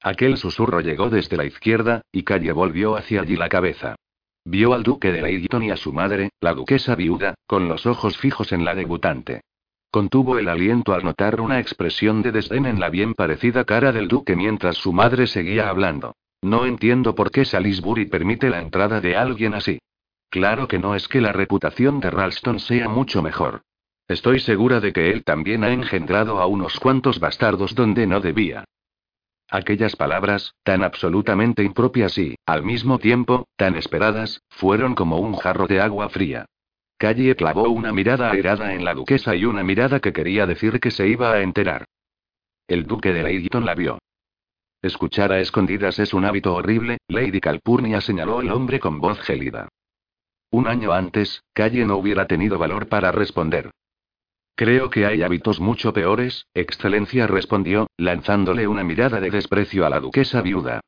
Aquel susurro llegó desde la izquierda, y Calle volvió hacia allí la cabeza. Vio al duque de Leighton y a su madre, la duquesa viuda, con los ojos fijos en la debutante. Contuvo el aliento al notar una expresión de desdén en la bien parecida cara del duque mientras su madre seguía hablando. No entiendo por qué Salisbury permite la entrada de alguien así. Claro que no es que la reputación de Ralston sea mucho mejor. Estoy segura de que él también ha engendrado a unos cuantos bastardos donde no debía. Aquellas palabras, tan absolutamente impropias y, al mismo tiempo, tan esperadas, fueron como un jarro de agua fría. Calle clavó una mirada airada en la duquesa y una mirada que quería decir que se iba a enterar. El duque de Leighton la vio. Escuchar a escondidas es un hábito horrible, Lady Calpurnia señaló el hombre con voz gélida. Un año antes, Calle no hubiera tenido valor para responder. Creo que hay hábitos mucho peores, Excelencia respondió, lanzándole una mirada de desprecio a la duquesa viuda.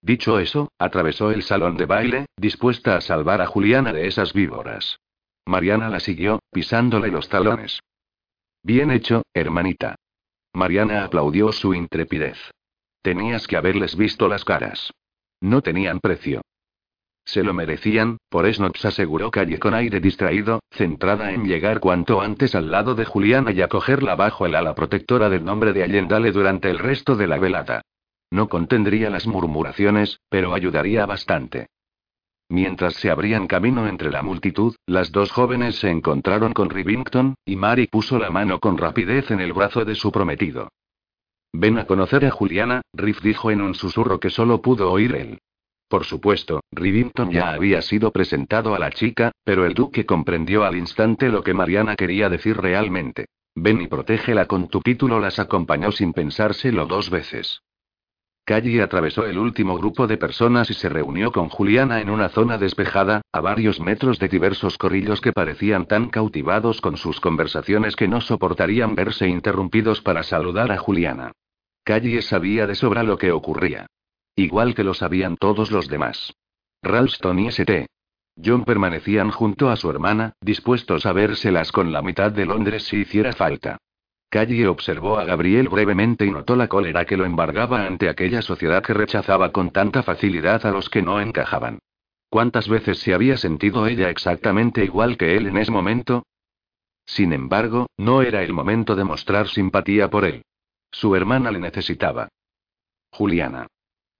Dicho eso, atravesó el salón de baile, dispuesta a salvar a Juliana de esas víboras. Mariana la siguió, pisándole los talones. Bien hecho, hermanita. Mariana aplaudió su intrepidez. Tenías que haberles visto las caras. No tenían precio. Se lo merecían, por se aseguró Calle con aire distraído, centrada en llegar cuanto antes al lado de Juliana y acogerla bajo el ala protectora del nombre de Allendale durante el resto de la velada. No contendría las murmuraciones, pero ayudaría bastante. Mientras se abrían camino entre la multitud, las dos jóvenes se encontraron con Rivington, y Mary puso la mano con rapidez en el brazo de su prometido. Ven a conocer a Juliana, Riff dijo en un susurro que solo pudo oír él. Por supuesto, Rivington ya había sido presentado a la chica, pero el duque comprendió al instante lo que Mariana quería decir realmente. Ven y protégela con tu título las acompañó sin pensárselo dos veces. Calle atravesó el último grupo de personas y se reunió con Juliana en una zona despejada, a varios metros de diversos corrillos que parecían tan cautivados con sus conversaciones que no soportarían verse interrumpidos para saludar a Juliana. Calle sabía de sobra lo que ocurría. Igual que lo sabían todos los demás. Ralston y St. John permanecían junto a su hermana, dispuestos a vérselas con la mitad de Londres si hiciera falta. Calle observó a Gabriel brevemente y notó la cólera que lo embargaba ante aquella sociedad que rechazaba con tanta facilidad a los que no encajaban. ¿Cuántas veces se había sentido ella exactamente igual que él en ese momento? Sin embargo, no era el momento de mostrar simpatía por él. Su hermana le necesitaba. Juliana.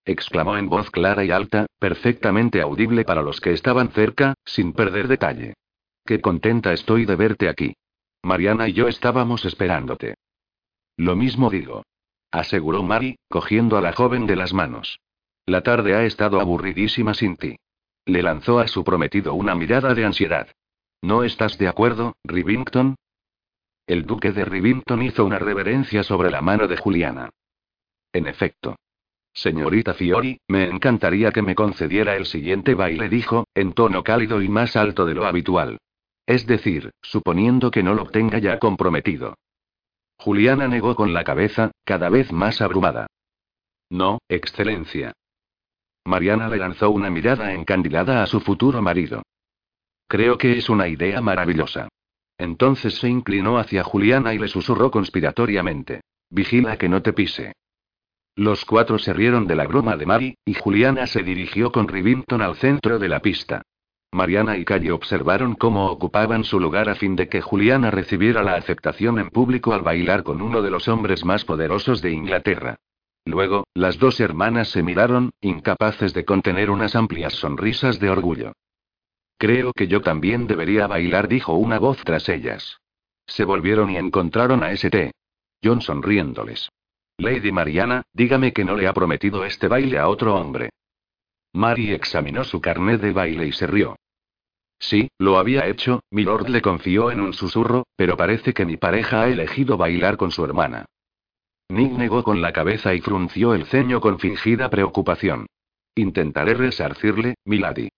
Exclamó en voz clara y alta, perfectamente audible para los que estaban cerca, sin perder detalle. Qué contenta estoy de verte aquí. Mariana y yo estábamos esperándote. Lo mismo digo. Aseguró Mari, cogiendo a la joven de las manos. La tarde ha estado aburridísima sin ti. Le lanzó a su prometido una mirada de ansiedad. ¿No estás de acuerdo, Rivington? El duque de Rivington hizo una reverencia sobre la mano de Juliana. En efecto. Señorita Fiori, me encantaría que me concediera el siguiente baile, dijo, en tono cálido y más alto de lo habitual. Es decir, suponiendo que no lo tenga ya comprometido. Juliana negó con la cabeza, cada vez más abrumada. No, Excelencia. Mariana le lanzó una mirada encandilada a su futuro marido. Creo que es una idea maravillosa. Entonces se inclinó hacia Juliana y le susurró conspiratoriamente. Vigila que no te pise. Los cuatro se rieron de la broma de Mari, y Juliana se dirigió con Rivington al centro de la pista. Mariana y Calle observaron cómo ocupaban su lugar a fin de que Juliana recibiera la aceptación en público al bailar con uno de los hombres más poderosos de Inglaterra. Luego, las dos hermanas se miraron, incapaces de contener unas amplias sonrisas de orgullo. Creo que yo también debería bailar, dijo una voz tras ellas. Se volvieron y encontraron a St. John sonriéndoles. Lady Mariana, dígame que no le ha prometido este baile a otro hombre. Mary examinó su carnet de baile y se rió. Sí, lo había hecho, Milord le confió en un susurro, pero parece que mi pareja ha elegido bailar con su hermana. Nick negó con la cabeza y frunció el ceño con fingida preocupación. Intentaré resarcirle, milady.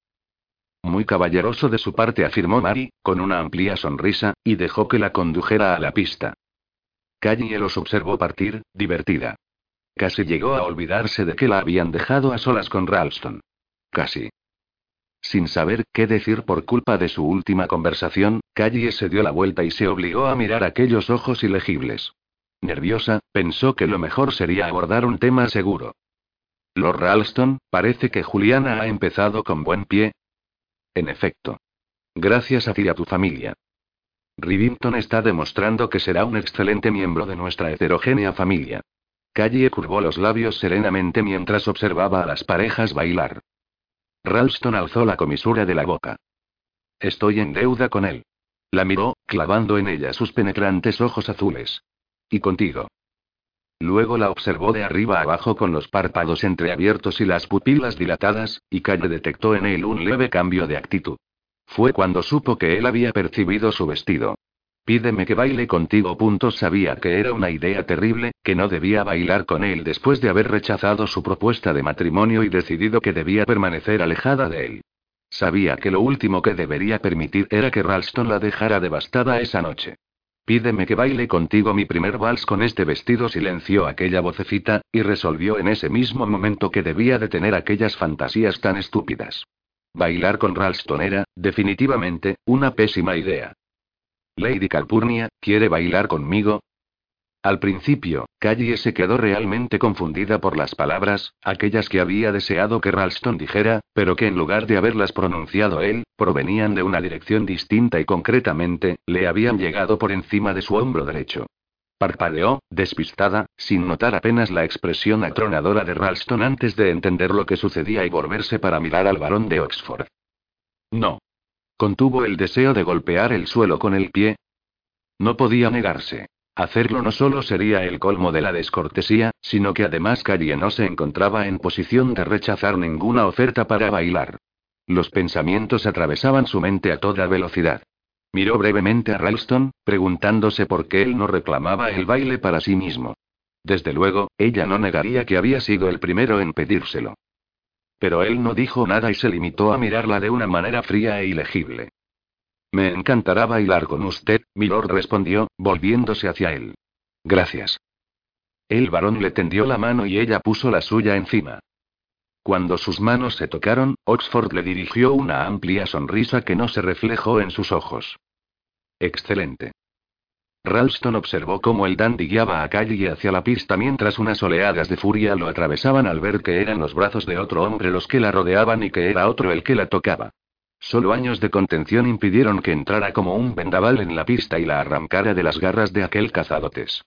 Muy caballeroso de su parte, afirmó Mary, con una amplia sonrisa, y dejó que la condujera a la pista. Calle los observó partir, divertida. Casi llegó a olvidarse de que la habían dejado a solas con Ralston. Casi. Sin saber qué decir por culpa de su última conversación, Calle se dio la vuelta y se obligó a mirar aquellos ojos ilegibles. Nerviosa, pensó que lo mejor sería abordar un tema seguro. Lord Ralston, parece que Juliana ha empezado con buen pie. En efecto. Gracias a ti y a tu familia. Rivington está demostrando que será un excelente miembro de nuestra heterogénea familia. Calle curvó los labios serenamente mientras observaba a las parejas bailar. Ralston alzó la comisura de la boca. Estoy en deuda con él. La miró, clavando en ella sus penetrantes ojos azules. ¿Y contigo? Luego la observó de arriba abajo con los párpados entreabiertos y las pupilas dilatadas, y Calle detectó en él un leve cambio de actitud. Fue cuando supo que él había percibido su vestido. Pídeme que baile contigo. Punto sabía que era una idea terrible, que no debía bailar con él después de haber rechazado su propuesta de matrimonio y decidido que debía permanecer alejada de él. Sabía que lo último que debería permitir era que Ralston la dejara devastada esa noche. Pídeme que baile contigo mi primer vals con este vestido, silenció aquella vocecita, y resolvió en ese mismo momento que debía detener aquellas fantasías tan estúpidas. Bailar con Ralston era, definitivamente, una pésima idea. Lady Calpurnia, ¿quiere bailar conmigo? Al principio, Callie se quedó realmente confundida por las palabras, aquellas que había deseado que Ralston dijera, pero que en lugar de haberlas pronunciado él, provenían de una dirección distinta y concretamente, le habían llegado por encima de su hombro derecho. Parpadeó, despistada, sin notar apenas la expresión atronadora de Ralston antes de entender lo que sucedía y volverse para mirar al varón de Oxford. No. Contuvo el deseo de golpear el suelo con el pie. No podía negarse. Hacerlo no solo sería el colmo de la descortesía, sino que además Carrie no se encontraba en posición de rechazar ninguna oferta para bailar. Los pensamientos atravesaban su mente a toda velocidad. Miró brevemente a Ralston, preguntándose por qué él no reclamaba el baile para sí mismo. Desde luego, ella no negaría que había sido el primero en pedírselo. Pero él no dijo nada y se limitó a mirarla de una manera fría e ilegible. Me encantará bailar con usted, Milord respondió, volviéndose hacia él. Gracias. El varón le tendió la mano y ella puso la suya encima. Cuando sus manos se tocaron, Oxford le dirigió una amplia sonrisa que no se reflejó en sus ojos. Excelente. Ralston observó cómo el dandy guiaba a Calle hacia la pista mientras unas oleadas de furia lo atravesaban al ver que eran los brazos de otro hombre los que la rodeaban y que era otro el que la tocaba. Solo años de contención impidieron que entrara como un vendaval en la pista y la arrancara de las garras de aquel cazadotes.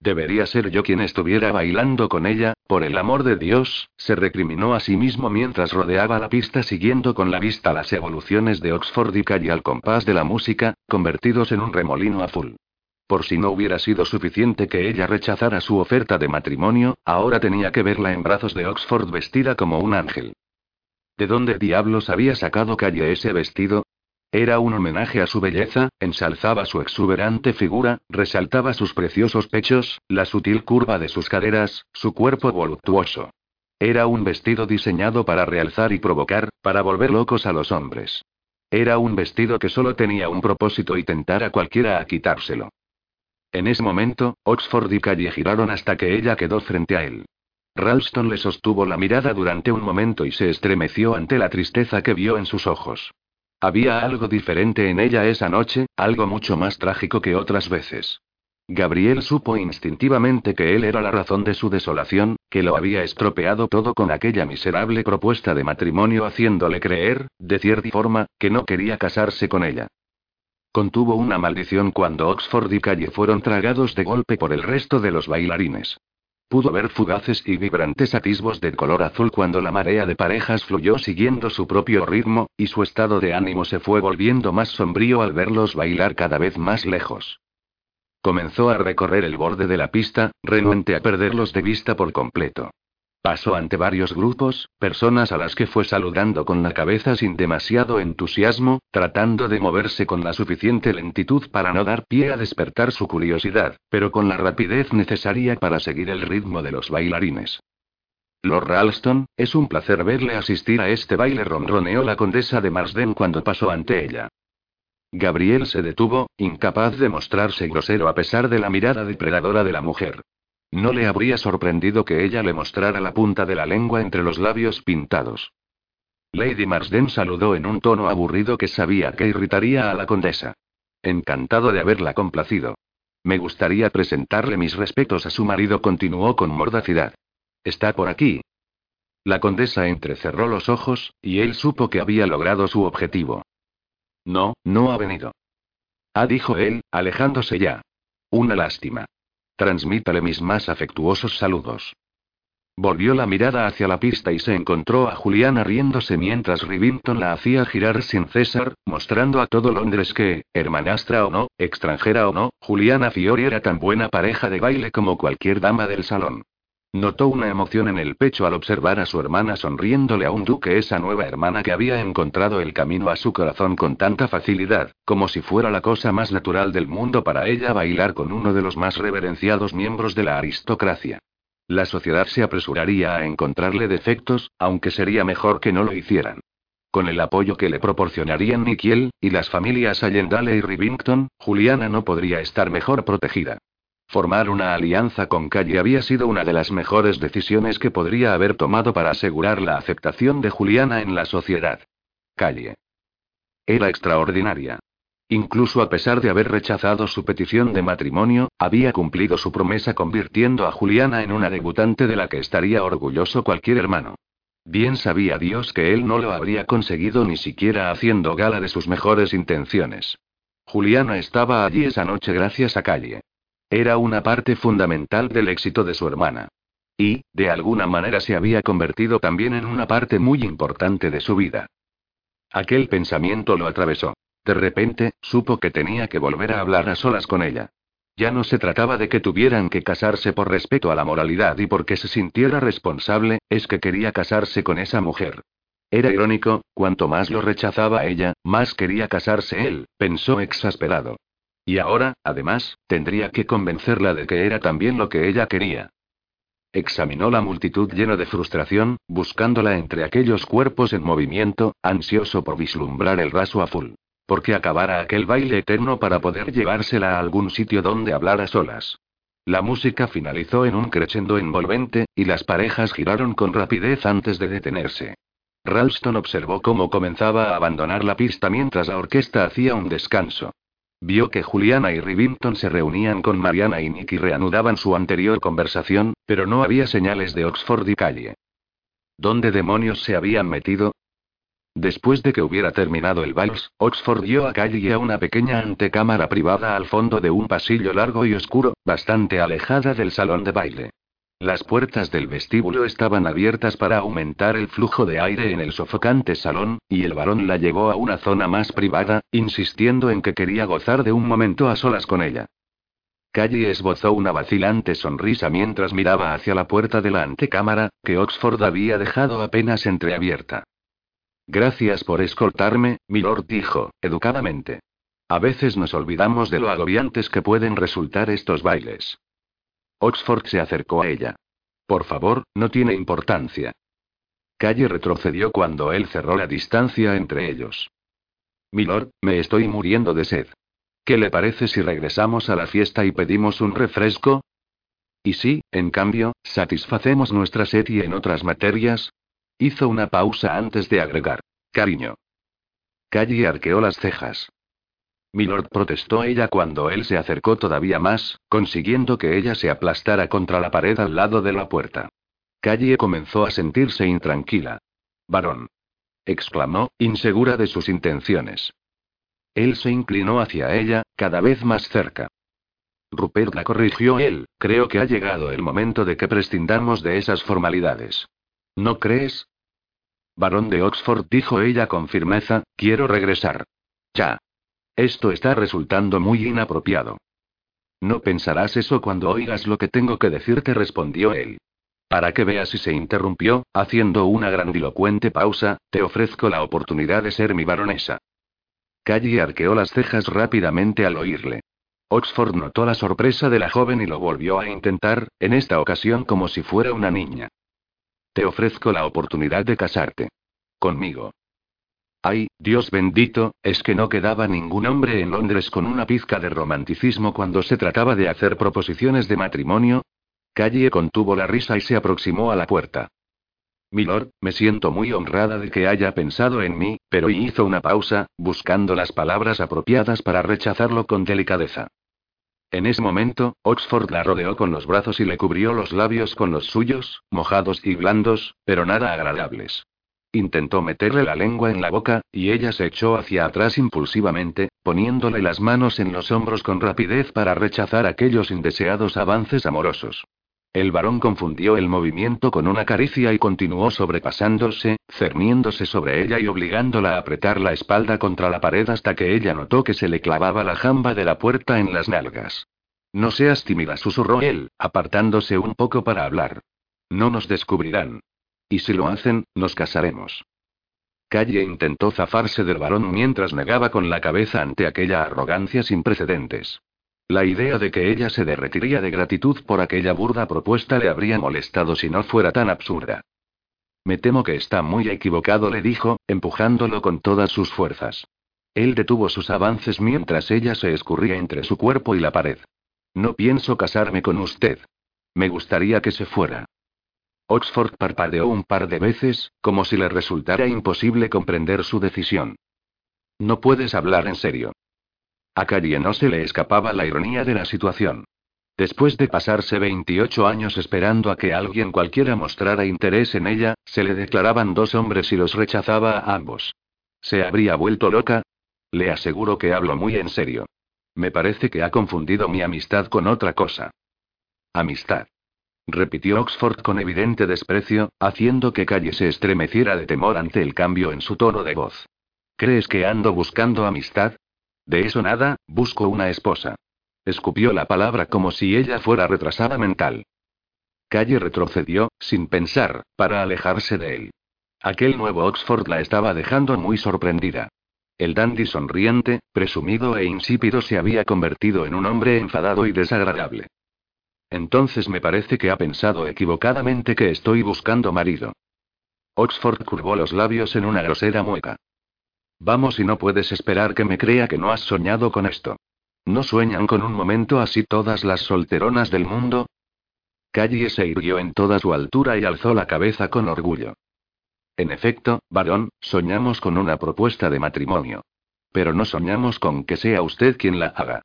Debería ser yo quien estuviera bailando con ella, por el amor de Dios, se recriminó a sí mismo mientras rodeaba la pista siguiendo con la vista las evoluciones de Oxford y Calle al compás de la música, convertidos en un remolino azul. Por si no hubiera sido suficiente que ella rechazara su oferta de matrimonio, ahora tenía que verla en brazos de Oxford vestida como un ángel. ¿De dónde diablos había sacado Calle ese vestido? Era un homenaje a su belleza, ensalzaba su exuberante figura, resaltaba sus preciosos pechos, la sutil curva de sus caderas, su cuerpo voluptuoso. Era un vestido diseñado para realzar y provocar, para volver locos a los hombres. Era un vestido que solo tenía un propósito y tentar a cualquiera a quitárselo. En ese momento, Oxford y Calle giraron hasta que ella quedó frente a él. Ralston le sostuvo la mirada durante un momento y se estremeció ante la tristeza que vio en sus ojos. Había algo diferente en ella esa noche, algo mucho más trágico que otras veces. Gabriel supo instintivamente que él era la razón de su desolación, que lo había estropeado todo con aquella miserable propuesta de matrimonio haciéndole creer, de cierta forma, que no quería casarse con ella. Contuvo una maldición cuando Oxford y Calle fueron tragados de golpe por el resto de los bailarines. Pudo ver fugaces y vibrantes atisbos de color azul cuando la marea de parejas fluyó siguiendo su propio ritmo, y su estado de ánimo se fue volviendo más sombrío al verlos bailar cada vez más lejos. Comenzó a recorrer el borde de la pista, renuente a perderlos de vista por completo. Pasó ante varios grupos, personas a las que fue saludando con la cabeza sin demasiado entusiasmo, tratando de moverse con la suficiente lentitud para no dar pie a despertar su curiosidad, pero con la rapidez necesaria para seguir el ritmo de los bailarines. Lord Ralston, es un placer verle asistir a este baile, ronroneó la condesa de Marsden cuando pasó ante ella. Gabriel se detuvo, incapaz de mostrarse grosero a pesar de la mirada depredadora de la mujer. No le habría sorprendido que ella le mostrara la punta de la lengua entre los labios pintados. Lady Marsden saludó en un tono aburrido que sabía que irritaría a la condesa. Encantado de haberla complacido. Me gustaría presentarle mis respetos a su marido, continuó con mordacidad. Está por aquí. La condesa entrecerró los ojos, y él supo que había logrado su objetivo. No, no ha venido. Ah, dijo él, alejándose ya. Una lástima. Transmítale mis más afectuosos saludos. Volvió la mirada hacia la pista y se encontró a Juliana riéndose mientras Rivington la hacía girar sin cesar, mostrando a todo Londres que, hermanastra o no, extranjera o no, Juliana Fiori era tan buena pareja de baile como cualquier dama del salón. Notó una emoción en el pecho al observar a su hermana sonriéndole a un duque esa nueva hermana que había encontrado el camino a su corazón con tanta facilidad, como si fuera la cosa más natural del mundo para ella bailar con uno de los más reverenciados miembros de la aristocracia. La sociedad se apresuraría a encontrarle defectos, aunque sería mejor que no lo hicieran. Con el apoyo que le proporcionarían Nikiel, y las familias Allendale y Rivington, Juliana no podría estar mejor protegida. Formar una alianza con Calle había sido una de las mejores decisiones que podría haber tomado para asegurar la aceptación de Juliana en la sociedad. Calle. Era extraordinaria. Incluso a pesar de haber rechazado su petición de matrimonio, había cumplido su promesa convirtiendo a Juliana en una debutante de la que estaría orgulloso cualquier hermano. Bien sabía Dios que él no lo habría conseguido ni siquiera haciendo gala de sus mejores intenciones. Juliana estaba allí esa noche gracias a Calle. Era una parte fundamental del éxito de su hermana. Y, de alguna manera, se había convertido también en una parte muy importante de su vida. Aquel pensamiento lo atravesó. De repente, supo que tenía que volver a hablar a solas con ella. Ya no se trataba de que tuvieran que casarse por respeto a la moralidad y porque se sintiera responsable, es que quería casarse con esa mujer. Era irónico, cuanto más lo rechazaba ella, más quería casarse él, pensó exasperado. Y ahora, además, tendría que convencerla de que era también lo que ella quería. Examinó la multitud lleno de frustración, buscándola entre aquellos cuerpos en movimiento, ansioso por vislumbrar el raso azul. Porque acabara aquel baile eterno para poder llevársela a algún sitio donde hablar a solas. La música finalizó en un crescendo envolvente, y las parejas giraron con rapidez antes de detenerse. Ralston observó cómo comenzaba a abandonar la pista mientras la orquesta hacía un descanso. Vio que Juliana y Rivington se reunían con Mariana y Nick y reanudaban su anterior conversación, pero no había señales de Oxford y Calle. ¿Dónde demonios se habían metido? Después de que hubiera terminado el vals, Oxford dio a Calle a una pequeña antecámara privada al fondo de un pasillo largo y oscuro, bastante alejada del salón de baile. Las puertas del vestíbulo estaban abiertas para aumentar el flujo de aire en el sofocante salón, y el varón la llevó a una zona más privada, insistiendo en que quería gozar de un momento a solas con ella. Calle esbozó una vacilante sonrisa mientras miraba hacia la puerta de la antecámara, que Oxford había dejado apenas entreabierta. Gracias por escoltarme, milord dijo, educadamente. A veces nos olvidamos de lo agobiantes que pueden resultar estos bailes. Oxford se acercó a ella. Por favor, no tiene importancia. Calle retrocedió cuando él cerró la distancia entre ellos. Milord, me estoy muriendo de sed. ¿Qué le parece si regresamos a la fiesta y pedimos un refresco? ¿Y si, en cambio, satisfacemos nuestra sed y en otras materias? Hizo una pausa antes de agregar. Cariño. Calle arqueó las cejas. Milord protestó ella cuando él se acercó todavía más, consiguiendo que ella se aplastara contra la pared al lado de la puerta. Calle comenzó a sentirse intranquila. Varón. exclamó, insegura de sus intenciones. Él se inclinó hacia ella, cada vez más cerca. Rupert la corrigió él, creo que ha llegado el momento de que prescindamos de esas formalidades. ¿No crees? Varón de Oxford dijo ella con firmeza, quiero regresar. Ya. Esto está resultando muy inapropiado. No pensarás eso cuando oigas lo que tengo que decirte, respondió él. Para que veas si se interrumpió, haciendo una grandilocuente pausa, te ofrezco la oportunidad de ser mi baronesa. Calle arqueó las cejas rápidamente al oírle. Oxford notó la sorpresa de la joven y lo volvió a intentar, en esta ocasión como si fuera una niña. Te ofrezco la oportunidad de casarte. Conmigo. Ay, Dios bendito, es que no quedaba ningún hombre en Londres con una pizca de romanticismo cuando se trataba de hacer proposiciones de matrimonio. Calle contuvo la risa y se aproximó a la puerta. Milord, me siento muy honrada de que haya pensado en mí, pero hizo una pausa, buscando las palabras apropiadas para rechazarlo con delicadeza. En ese momento, Oxford la rodeó con los brazos y le cubrió los labios con los suyos, mojados y blandos, pero nada agradables. Intentó meterle la lengua en la boca, y ella se echó hacia atrás impulsivamente, poniéndole las manos en los hombros con rapidez para rechazar aquellos indeseados avances amorosos. El varón confundió el movimiento con una caricia y continuó sobrepasándose, cerniéndose sobre ella y obligándola a apretar la espalda contra la pared hasta que ella notó que se le clavaba la jamba de la puerta en las nalgas. No seas tímida, susurró él, apartándose un poco para hablar. No nos descubrirán. Y si lo hacen, nos casaremos. Calle intentó zafarse del varón mientras negaba con la cabeza ante aquella arrogancia sin precedentes. La idea de que ella se derretiría de gratitud por aquella burda propuesta le habría molestado si no fuera tan absurda. Me temo que está muy equivocado, le dijo, empujándolo con todas sus fuerzas. Él detuvo sus avances mientras ella se escurría entre su cuerpo y la pared. No pienso casarme con usted. Me gustaría que se fuera. Oxford parpadeó un par de veces, como si le resultara imposible comprender su decisión. No puedes hablar en serio. A Carrie no se le escapaba la ironía de la situación. Después de pasarse 28 años esperando a que alguien cualquiera mostrara interés en ella, se le declaraban dos hombres y los rechazaba a ambos. ¿Se habría vuelto loca? Le aseguro que hablo muy en serio. Me parece que ha confundido mi amistad con otra cosa. Amistad. Repitió Oxford con evidente desprecio, haciendo que Calle se estremeciera de temor ante el cambio en su tono de voz. ¿Crees que ando buscando amistad? De eso nada, busco una esposa. Escupió la palabra como si ella fuera retrasada mental. Calle retrocedió, sin pensar, para alejarse de él. Aquel nuevo Oxford la estaba dejando muy sorprendida. El dandy sonriente, presumido e insípido se había convertido en un hombre enfadado y desagradable. Entonces me parece que ha pensado equivocadamente que estoy buscando marido. Oxford curvó los labios en una grosera mueca. Vamos y no puedes esperar que me crea que no has soñado con esto. ¿No sueñan con un momento así todas las solteronas del mundo? Calle se irguió en toda su altura y alzó la cabeza con orgullo. En efecto, varón, soñamos con una propuesta de matrimonio. Pero no soñamos con que sea usted quien la haga.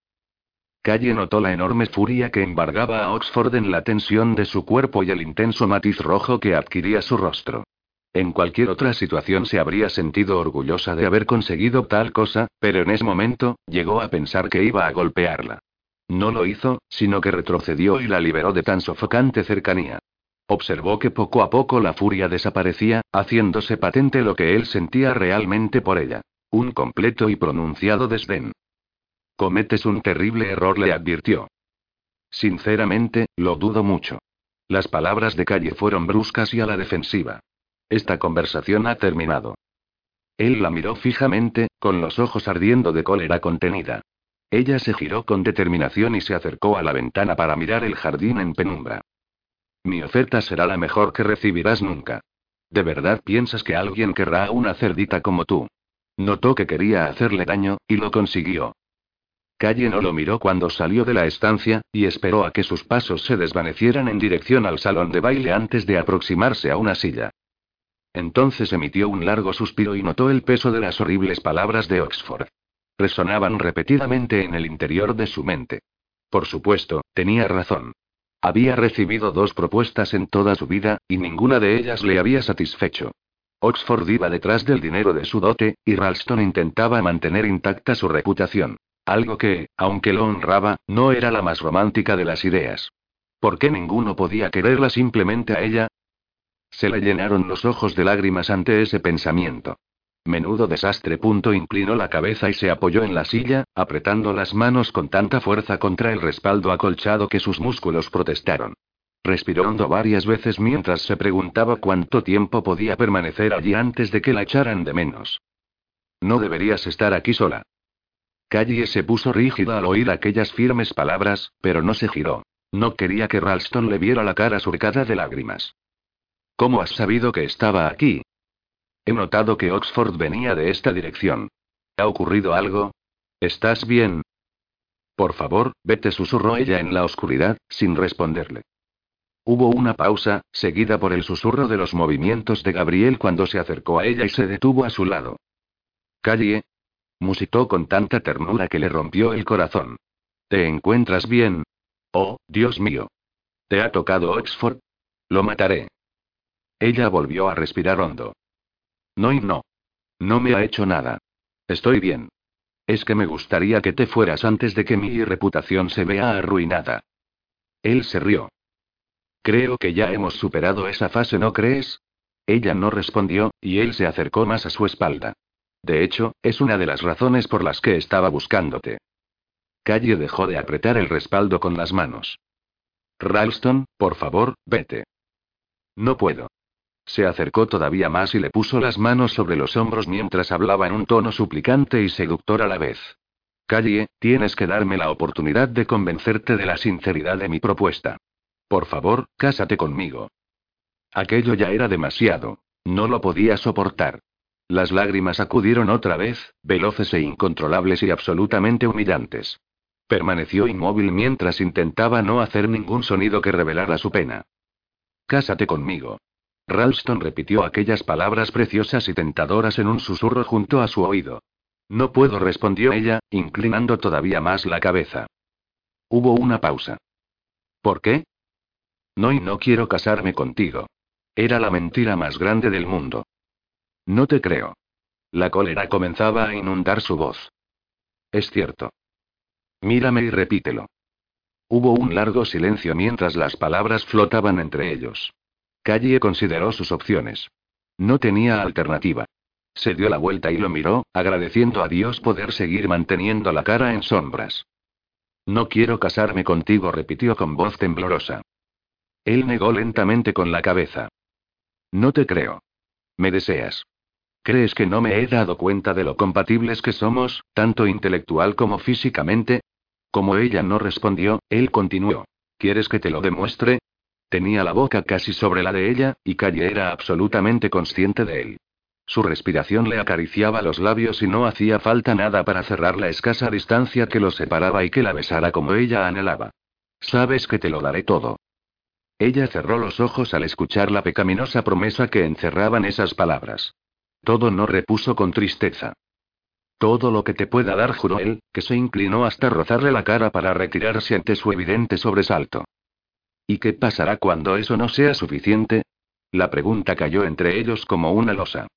Calle notó la enorme furia que embargaba a Oxford en la tensión de su cuerpo y el intenso matiz rojo que adquiría su rostro. En cualquier otra situación se habría sentido orgullosa de haber conseguido tal cosa, pero en ese momento, llegó a pensar que iba a golpearla. No lo hizo, sino que retrocedió y la liberó de tan sofocante cercanía. Observó que poco a poco la furia desaparecía, haciéndose patente lo que él sentía realmente por ella. Un completo y pronunciado desdén. Cometes un terrible error, le advirtió. Sinceramente, lo dudo mucho. Las palabras de calle fueron bruscas y a la defensiva. Esta conversación ha terminado. Él la miró fijamente, con los ojos ardiendo de cólera contenida. Ella se giró con determinación y se acercó a la ventana para mirar el jardín en penumbra. Mi oferta será la mejor que recibirás nunca. ¿De verdad piensas que alguien querrá una cerdita como tú? Notó que quería hacerle daño, y lo consiguió. Calle no lo miró cuando salió de la estancia, y esperó a que sus pasos se desvanecieran en dirección al salón de baile antes de aproximarse a una silla. Entonces emitió un largo suspiro y notó el peso de las horribles palabras de Oxford. Resonaban repetidamente en el interior de su mente. Por supuesto, tenía razón. Había recibido dos propuestas en toda su vida, y ninguna de ellas le había satisfecho. Oxford iba detrás del dinero de su dote, y Ralston intentaba mantener intacta su reputación. Algo que, aunque lo honraba, no era la más romántica de las ideas. ¿Por qué ninguno podía quererla simplemente a ella? Se le llenaron los ojos de lágrimas ante ese pensamiento. Menudo desastre. Punto inclinó la cabeza y se apoyó en la silla, apretando las manos con tanta fuerza contra el respaldo acolchado que sus músculos protestaron. Respiró hondo varias veces mientras se preguntaba cuánto tiempo podía permanecer allí antes de que la echaran de menos. No deberías estar aquí sola. Calle se puso rígida al oír aquellas firmes palabras, pero no se giró. No quería que Ralston le viera la cara surcada de lágrimas. ¿Cómo has sabido que estaba aquí? He notado que Oxford venía de esta dirección. ¿Ha ocurrido algo? ¿Estás bien? Por favor, vete, susurró ella en la oscuridad, sin responderle. Hubo una pausa, seguida por el susurro de los movimientos de Gabriel cuando se acercó a ella y se detuvo a su lado. Calle. Musitó con tanta ternura que le rompió el corazón. ¿Te encuentras bien? Oh, Dios mío. ¿Te ha tocado Oxford? Lo mataré. Ella volvió a respirar hondo. No y no. No me ha hecho nada. Estoy bien. Es que me gustaría que te fueras antes de que mi reputación se vea arruinada. Él se rió. Creo que ya hemos superado esa fase, ¿no crees? Ella no respondió, y él se acercó más a su espalda. De hecho, es una de las razones por las que estaba buscándote. Calle dejó de apretar el respaldo con las manos. Ralston, por favor, vete. No puedo. Se acercó todavía más y le puso las manos sobre los hombros mientras hablaba en un tono suplicante y seductor a la vez. Calle, tienes que darme la oportunidad de convencerte de la sinceridad de mi propuesta. Por favor, cásate conmigo. Aquello ya era demasiado. No lo podía soportar. Las lágrimas acudieron otra vez, veloces e incontrolables y absolutamente humillantes. Permaneció inmóvil mientras intentaba no hacer ningún sonido que revelara su pena. Cásate conmigo. Ralston repitió aquellas palabras preciosas y tentadoras en un susurro junto a su oído. No puedo, respondió ella, inclinando todavía más la cabeza. Hubo una pausa. ¿Por qué? No y no quiero casarme contigo. Era la mentira más grande del mundo. No te creo. La cólera comenzaba a inundar su voz. Es cierto. Mírame y repítelo. Hubo un largo silencio mientras las palabras flotaban entre ellos. Calle consideró sus opciones. No tenía alternativa. Se dio la vuelta y lo miró, agradeciendo a Dios poder seguir manteniendo la cara en sombras. No quiero casarme contigo, repitió con voz temblorosa. Él negó lentamente con la cabeza. No te creo. Me deseas. ¿Crees que no me he dado cuenta de lo compatibles que somos, tanto intelectual como físicamente? Como ella no respondió, él continuó. ¿Quieres que te lo demuestre? Tenía la boca casi sobre la de ella, y Calle era absolutamente consciente de él. Su respiración le acariciaba los labios y no hacía falta nada para cerrar la escasa distancia que los separaba y que la besara como ella anhelaba. Sabes que te lo daré todo. Ella cerró los ojos al escuchar la pecaminosa promesa que encerraban esas palabras. Todo no repuso con tristeza. Todo lo que te pueda dar, juró él, que se inclinó hasta rozarle la cara para retirarse ante su evidente sobresalto. ¿Y qué pasará cuando eso no sea suficiente? La pregunta cayó entre ellos como una losa.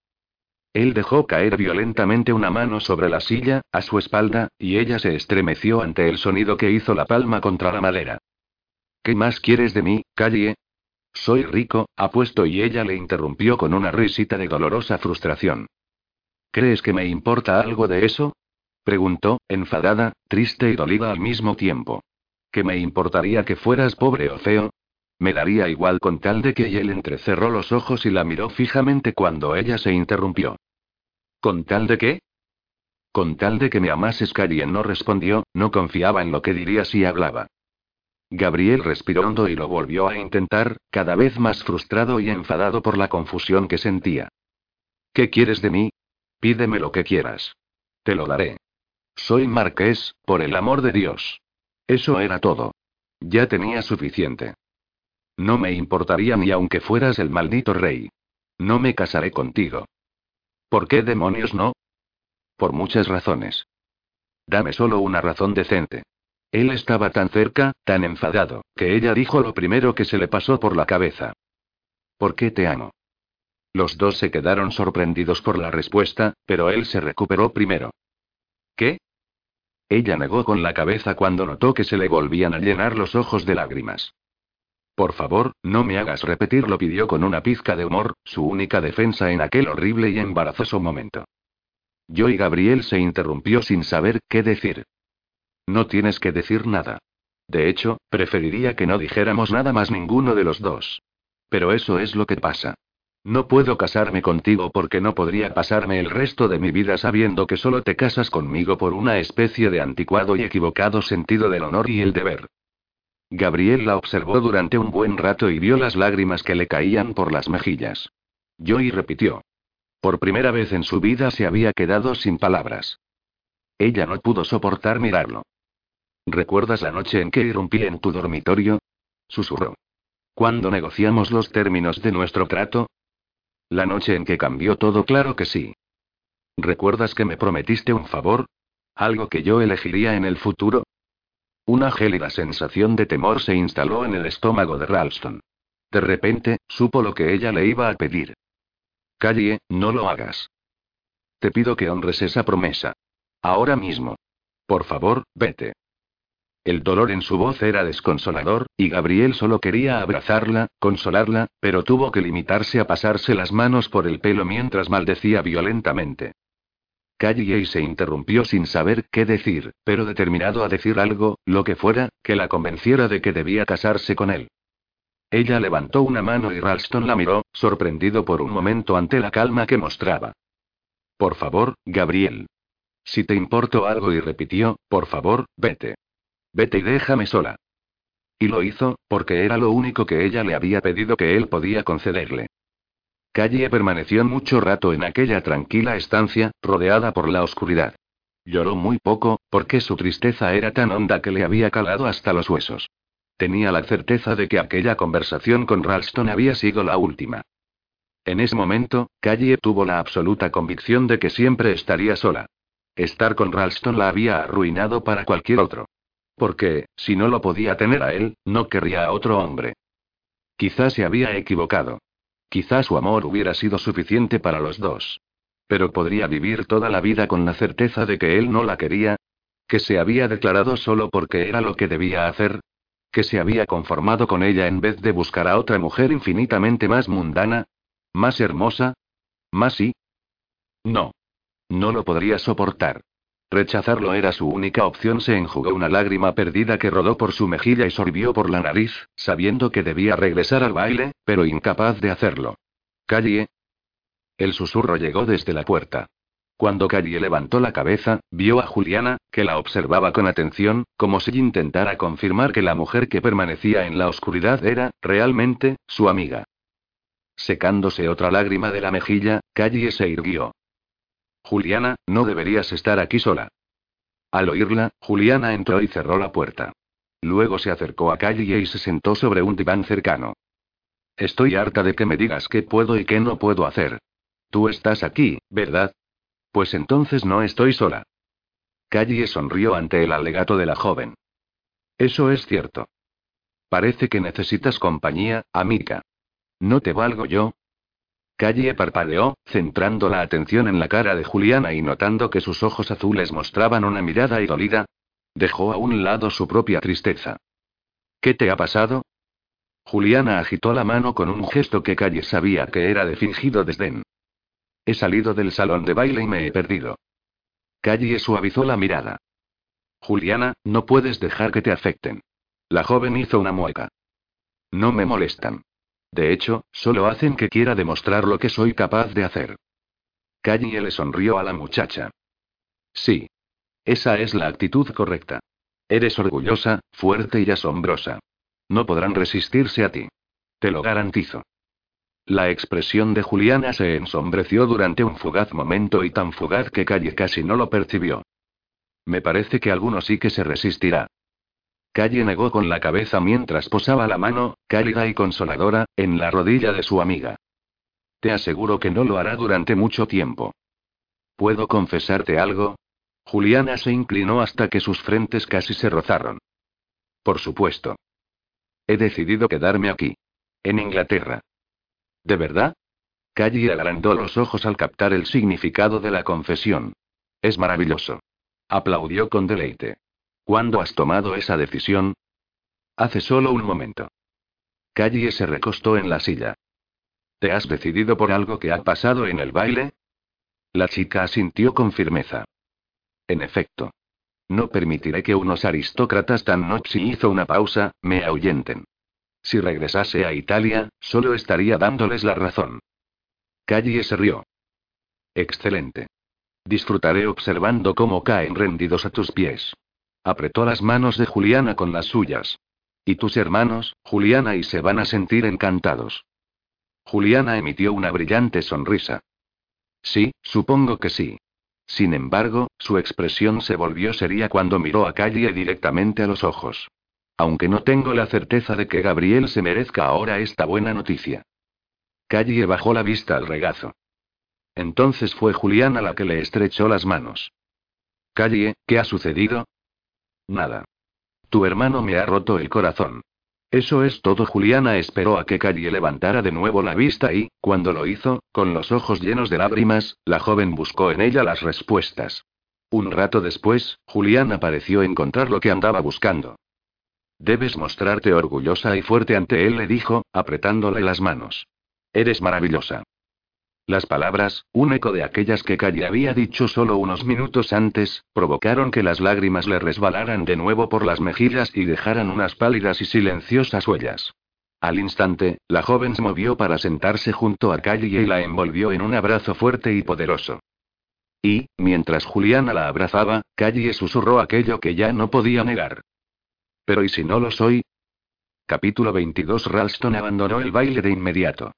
Él dejó caer violentamente una mano sobre la silla, a su espalda, y ella se estremeció ante el sonido que hizo la palma contra la madera. ¿Qué más quieres de mí, Calle? Soy rico, apuesto y ella le interrumpió con una risita de dolorosa frustración. ¿Crees que me importa algo de eso? preguntó, enfadada, triste y dolida al mismo tiempo. ¿Que me importaría que fueras pobre o feo? Me daría igual con tal de que él entrecerró los ojos y la miró fijamente cuando ella se interrumpió. ¿Con tal de qué? Con tal de que me amases, Carien no respondió, no confiaba en lo que diría si hablaba. Gabriel respiró hondo y lo volvió a intentar, cada vez más frustrado y enfadado por la confusión que sentía. ¿Qué quieres de mí? Pídeme lo que quieras. Te lo daré. Soy marqués, por el amor de Dios. Eso era todo. Ya tenía suficiente. No me importaría ni aunque fueras el maldito rey. No me casaré contigo. ¿Por qué demonios no? Por muchas razones. Dame solo una razón decente. Él estaba tan cerca, tan enfadado, que ella dijo lo primero que se le pasó por la cabeza. ¿Por qué te amo? Los dos se quedaron sorprendidos por la respuesta, pero él se recuperó primero. ¿Qué? Ella negó con la cabeza cuando notó que se le volvían a llenar los ojos de lágrimas. Por favor, no me hagas repetirlo, pidió con una pizca de humor, su única defensa en aquel horrible y embarazoso momento. Yo y Gabriel se interrumpió sin saber qué decir. No tienes que decir nada. De hecho, preferiría que no dijéramos nada más ninguno de los dos. Pero eso es lo que pasa. No puedo casarme contigo porque no podría pasarme el resto de mi vida sabiendo que solo te casas conmigo por una especie de anticuado y equivocado sentido del honor y el deber. Gabriel la observó durante un buen rato y vio las lágrimas que le caían por las mejillas. Joy repitió. Por primera vez en su vida se había quedado sin palabras. Ella no pudo soportar mirarlo. ¿Recuerdas la noche en que irrumpí en tu dormitorio? Susurró. ¿Cuándo negociamos los términos de nuestro trato? La noche en que cambió todo, claro que sí. ¿Recuerdas que me prometiste un favor? ¿Algo que yo elegiría en el futuro? Una gélida sensación de temor se instaló en el estómago de Ralston. De repente, supo lo que ella le iba a pedir. Calle, no lo hagas. Te pido que honres esa promesa. Ahora mismo. Por favor, vete. El dolor en su voz era desconsolador, y Gabriel solo quería abrazarla, consolarla, pero tuvo que limitarse a pasarse las manos por el pelo mientras maldecía violentamente. Calle se interrumpió sin saber qué decir, pero determinado a decir algo, lo que fuera, que la convenciera de que debía casarse con él. Ella levantó una mano y Ralston la miró, sorprendido por un momento ante la calma que mostraba. Por favor, Gabriel. Si te importo algo y repitió, por favor, vete. Vete y déjame sola. Y lo hizo, porque era lo único que ella le había pedido que él podía concederle. Calle permaneció mucho rato en aquella tranquila estancia, rodeada por la oscuridad. Lloró muy poco, porque su tristeza era tan honda que le había calado hasta los huesos. Tenía la certeza de que aquella conversación con Ralston había sido la última. En ese momento, Calle tuvo la absoluta convicción de que siempre estaría sola. Estar con Ralston la había arruinado para cualquier otro. Porque, si no lo podía tener a él, no querría a otro hombre. Quizás se había equivocado. Quizás su amor hubiera sido suficiente para los dos. Pero podría vivir toda la vida con la certeza de que él no la quería. Que se había declarado solo porque era lo que debía hacer. Que se había conformado con ella en vez de buscar a otra mujer infinitamente más mundana. Más hermosa. Más sí. No. No lo podría soportar. Rechazarlo era su única opción. Se enjugó una lágrima perdida que rodó por su mejilla y sorbió por la nariz, sabiendo que debía regresar al baile, pero incapaz de hacerlo. Calle. El susurro llegó desde la puerta. Cuando Calle levantó la cabeza, vio a Juliana, que la observaba con atención, como si intentara confirmar que la mujer que permanecía en la oscuridad era, realmente, su amiga. Secándose otra lágrima de la mejilla, Calle se irguió. Juliana, no deberías estar aquí sola. Al oírla, Juliana entró y cerró la puerta. Luego se acercó a Calle y se sentó sobre un diván cercano. Estoy harta de que me digas qué puedo y qué no puedo hacer. Tú estás aquí, ¿verdad? Pues entonces no estoy sola. Calle sonrió ante el alegato de la joven. Eso es cierto. Parece que necesitas compañía, amiga. ¿No te valgo yo? Calle parpadeó, centrando la atención en la cara de Juliana y notando que sus ojos azules mostraban una mirada idolida. Dejó a un lado su propia tristeza. ¿Qué te ha pasado? Juliana agitó la mano con un gesto que Calle sabía que era de fingido desdén. He salido del salón de baile y me he perdido. Calle suavizó la mirada. Juliana, no puedes dejar que te afecten. La joven hizo una mueca. No me molestan. De hecho, solo hacen que quiera demostrar lo que soy capaz de hacer. Calle le sonrió a la muchacha. Sí. Esa es la actitud correcta. Eres orgullosa, fuerte y asombrosa. No podrán resistirse a ti. Te lo garantizo. La expresión de Juliana se ensombreció durante un fugaz momento y tan fugaz que Calle casi no lo percibió. Me parece que alguno sí que se resistirá. Calle negó con la cabeza mientras posaba la mano, cálida y consoladora, en la rodilla de su amiga. Te aseguro que no lo hará durante mucho tiempo. ¿Puedo confesarte algo? Juliana se inclinó hasta que sus frentes casi se rozaron. Por supuesto. He decidido quedarme aquí. En Inglaterra. ¿De verdad? Calle agrandó los ojos al captar el significado de la confesión. Es maravilloso. Aplaudió con deleite. ¿Cuándo has tomado esa decisión? Hace solo un momento. Calle se recostó en la silla. ¿Te has decidido por algo que ha pasado en el baile? La chica asintió con firmeza. En efecto. No permitiré que unos aristócratas tan noche hizo una pausa, me ahuyenten. Si regresase a Italia, solo estaría dándoles la razón. Calle se rió. Excelente. Disfrutaré observando cómo caen rendidos a tus pies. Apretó las manos de Juliana con las suyas. Y tus hermanos, Juliana y se van a sentir encantados. Juliana emitió una brillante sonrisa. Sí, supongo que sí. Sin embargo, su expresión se volvió seria cuando miró a Calle directamente a los ojos. Aunque no tengo la certeza de que Gabriel se merezca ahora esta buena noticia. Calle bajó la vista al regazo. Entonces fue Juliana la que le estrechó las manos. Calle, ¿qué ha sucedido? Nada. Tu hermano me ha roto el corazón. Eso es todo. Juliana esperó a que Calle levantara de nuevo la vista y, cuando lo hizo, con los ojos llenos de lágrimas, la joven buscó en ella las respuestas. Un rato después, Julián apareció encontrar lo que andaba buscando. Debes mostrarte orgullosa y fuerte ante él, le dijo, apretándole las manos. Eres maravillosa. Las palabras, un eco de aquellas que Calle había dicho solo unos minutos antes, provocaron que las lágrimas le resbalaran de nuevo por las mejillas y dejaran unas pálidas y silenciosas huellas. Al instante, la joven se movió para sentarse junto a Calle y la envolvió en un abrazo fuerte y poderoso. Y, mientras Juliana la abrazaba, Calle susurró aquello que ya no podía negar. Pero ¿y si no lo soy? Capítulo 22 Ralston abandonó el baile de inmediato.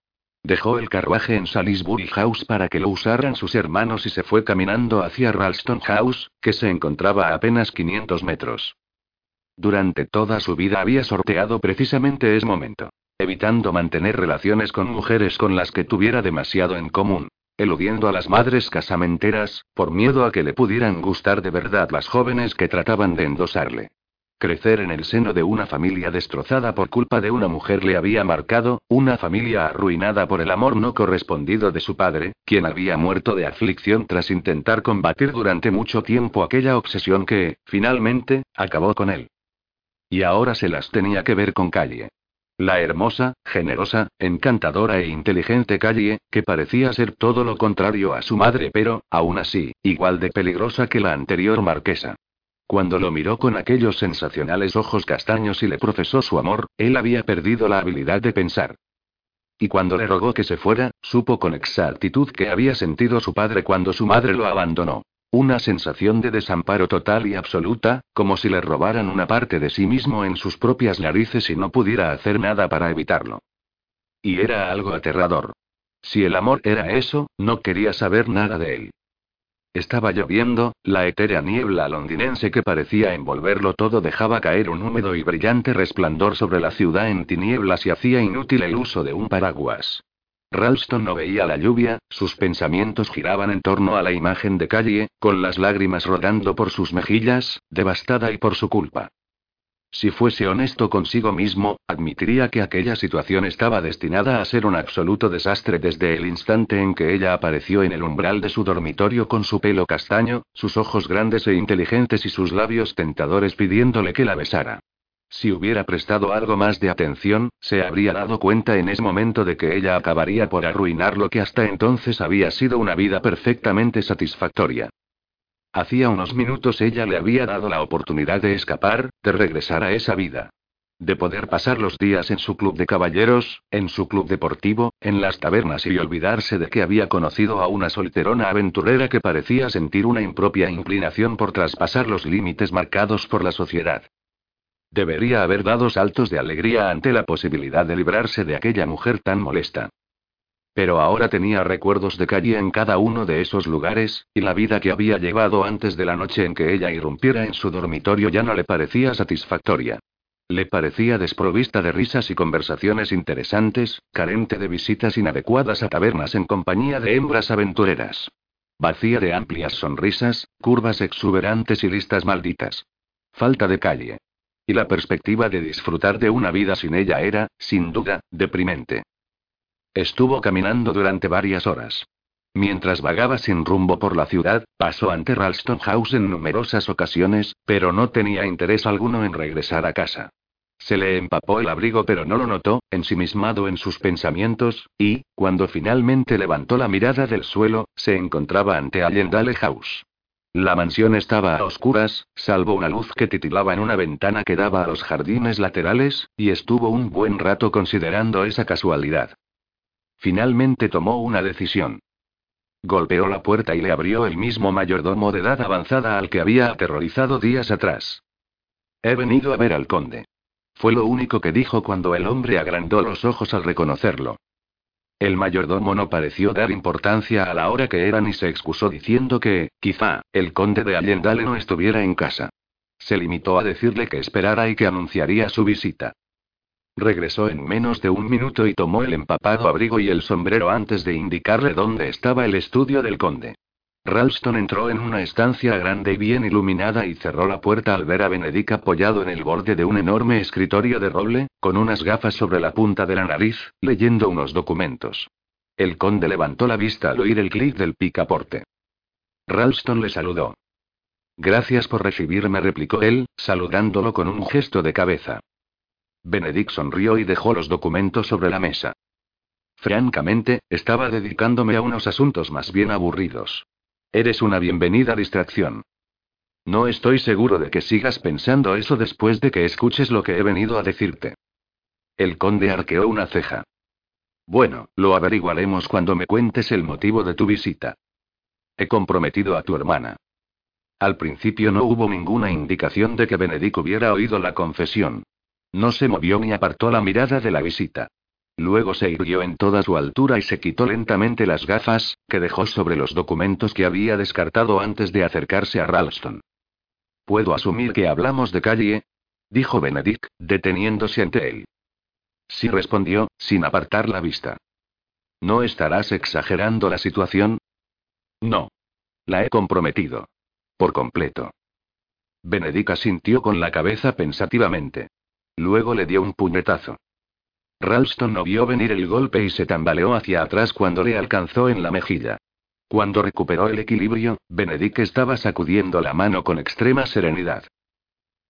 Dejó el carruaje en Salisbury House para que lo usaran sus hermanos y se fue caminando hacia Ralston House, que se encontraba a apenas 500 metros. Durante toda su vida había sorteado precisamente ese momento, evitando mantener relaciones con mujeres con las que tuviera demasiado en común, eludiendo a las madres casamenteras, por miedo a que le pudieran gustar de verdad las jóvenes que trataban de endosarle. Crecer en el seno de una familia destrozada por culpa de una mujer le había marcado, una familia arruinada por el amor no correspondido de su padre, quien había muerto de aflicción tras intentar combatir durante mucho tiempo aquella obsesión que, finalmente, acabó con él. Y ahora se las tenía que ver con Calle. La hermosa, generosa, encantadora e inteligente Calle, que parecía ser todo lo contrario a su madre pero, aún así, igual de peligrosa que la anterior marquesa. Cuando lo miró con aquellos sensacionales ojos castaños y le profesó su amor, él había perdido la habilidad de pensar. Y cuando le rogó que se fuera, supo con exactitud que había sentido su padre cuando su madre lo abandonó. Una sensación de desamparo total y absoluta, como si le robaran una parte de sí mismo en sus propias narices y no pudiera hacer nada para evitarlo. Y era algo aterrador. Si el amor era eso, no quería saber nada de él. Estaba lloviendo, la etérea niebla londinense que parecía envolverlo todo dejaba caer un húmedo y brillante resplandor sobre la ciudad en tinieblas y hacía inútil el uso de un paraguas. Ralston no veía la lluvia, sus pensamientos giraban en torno a la imagen de calle, con las lágrimas rodando por sus mejillas, devastada y por su culpa. Si fuese honesto consigo mismo, admitiría que aquella situación estaba destinada a ser un absoluto desastre desde el instante en que ella apareció en el umbral de su dormitorio con su pelo castaño, sus ojos grandes e inteligentes y sus labios tentadores pidiéndole que la besara. Si hubiera prestado algo más de atención, se habría dado cuenta en ese momento de que ella acabaría por arruinar lo que hasta entonces había sido una vida perfectamente satisfactoria. Hacía unos minutos ella le había dado la oportunidad de escapar, de regresar a esa vida. De poder pasar los días en su club de caballeros, en su club deportivo, en las tabernas y olvidarse de que había conocido a una solterona aventurera que parecía sentir una impropia inclinación por traspasar los límites marcados por la sociedad. Debería haber dado saltos de alegría ante la posibilidad de librarse de aquella mujer tan molesta. Pero ahora tenía recuerdos de calle en cada uno de esos lugares, y la vida que había llevado antes de la noche en que ella irrumpiera en su dormitorio ya no le parecía satisfactoria. Le parecía desprovista de risas y conversaciones interesantes, carente de visitas inadecuadas a tabernas en compañía de hembras aventureras. Vacía de amplias sonrisas, curvas exuberantes y listas malditas. Falta de calle. Y la perspectiva de disfrutar de una vida sin ella era, sin duda, deprimente. Estuvo caminando durante varias horas. Mientras vagaba sin rumbo por la ciudad, pasó ante Ralston House en numerosas ocasiones, pero no tenía interés alguno en regresar a casa. Se le empapó el abrigo pero no lo notó, ensimismado en sus pensamientos, y, cuando finalmente levantó la mirada del suelo, se encontraba ante Allendale House. La mansión estaba a oscuras, salvo una luz que titilaba en una ventana que daba a los jardines laterales, y estuvo un buen rato considerando esa casualidad. Finalmente tomó una decisión. Golpeó la puerta y le abrió el mismo mayordomo de edad avanzada al que había aterrorizado días atrás. He venido a ver al conde. Fue lo único que dijo cuando el hombre agrandó los ojos al reconocerlo. El mayordomo no pareció dar importancia a la hora que era ni se excusó diciendo que, quizá, el conde de Allendale no estuviera en casa. Se limitó a decirle que esperara y que anunciaría su visita. Regresó en menos de un minuto y tomó el empapado abrigo y el sombrero antes de indicarle dónde estaba el estudio del conde. Ralston entró en una estancia grande y bien iluminada y cerró la puerta al ver a Benedict apoyado en el borde de un enorme escritorio de roble, con unas gafas sobre la punta de la nariz, leyendo unos documentos. El conde levantó la vista al oír el clic del picaporte. Ralston le saludó. Gracias por recibirme, replicó él, saludándolo con un gesto de cabeza. Benedict sonrió y dejó los documentos sobre la mesa. Francamente, estaba dedicándome a unos asuntos más bien aburridos. Eres una bienvenida distracción. No estoy seguro de que sigas pensando eso después de que escuches lo que he venido a decirte. El conde arqueó una ceja. Bueno, lo averiguaremos cuando me cuentes el motivo de tu visita. He comprometido a tu hermana. Al principio no hubo ninguna indicación de que Benedict hubiera oído la confesión. No se movió ni apartó la mirada de la visita. Luego se irguió en toda su altura y se quitó lentamente las gafas, que dejó sobre los documentos que había descartado antes de acercarse a Ralston. ¿Puedo asumir que hablamos de calle? dijo Benedict, deteniéndose ante él. Sí respondió, sin apartar la vista. ¿No estarás exagerando la situación? No. La he comprometido. Por completo. Benedict asintió con la cabeza pensativamente. Luego le dio un puñetazo. Ralston no vio venir el golpe y se tambaleó hacia atrás cuando le alcanzó en la mejilla. Cuando recuperó el equilibrio, Benedict estaba sacudiendo la mano con extrema serenidad.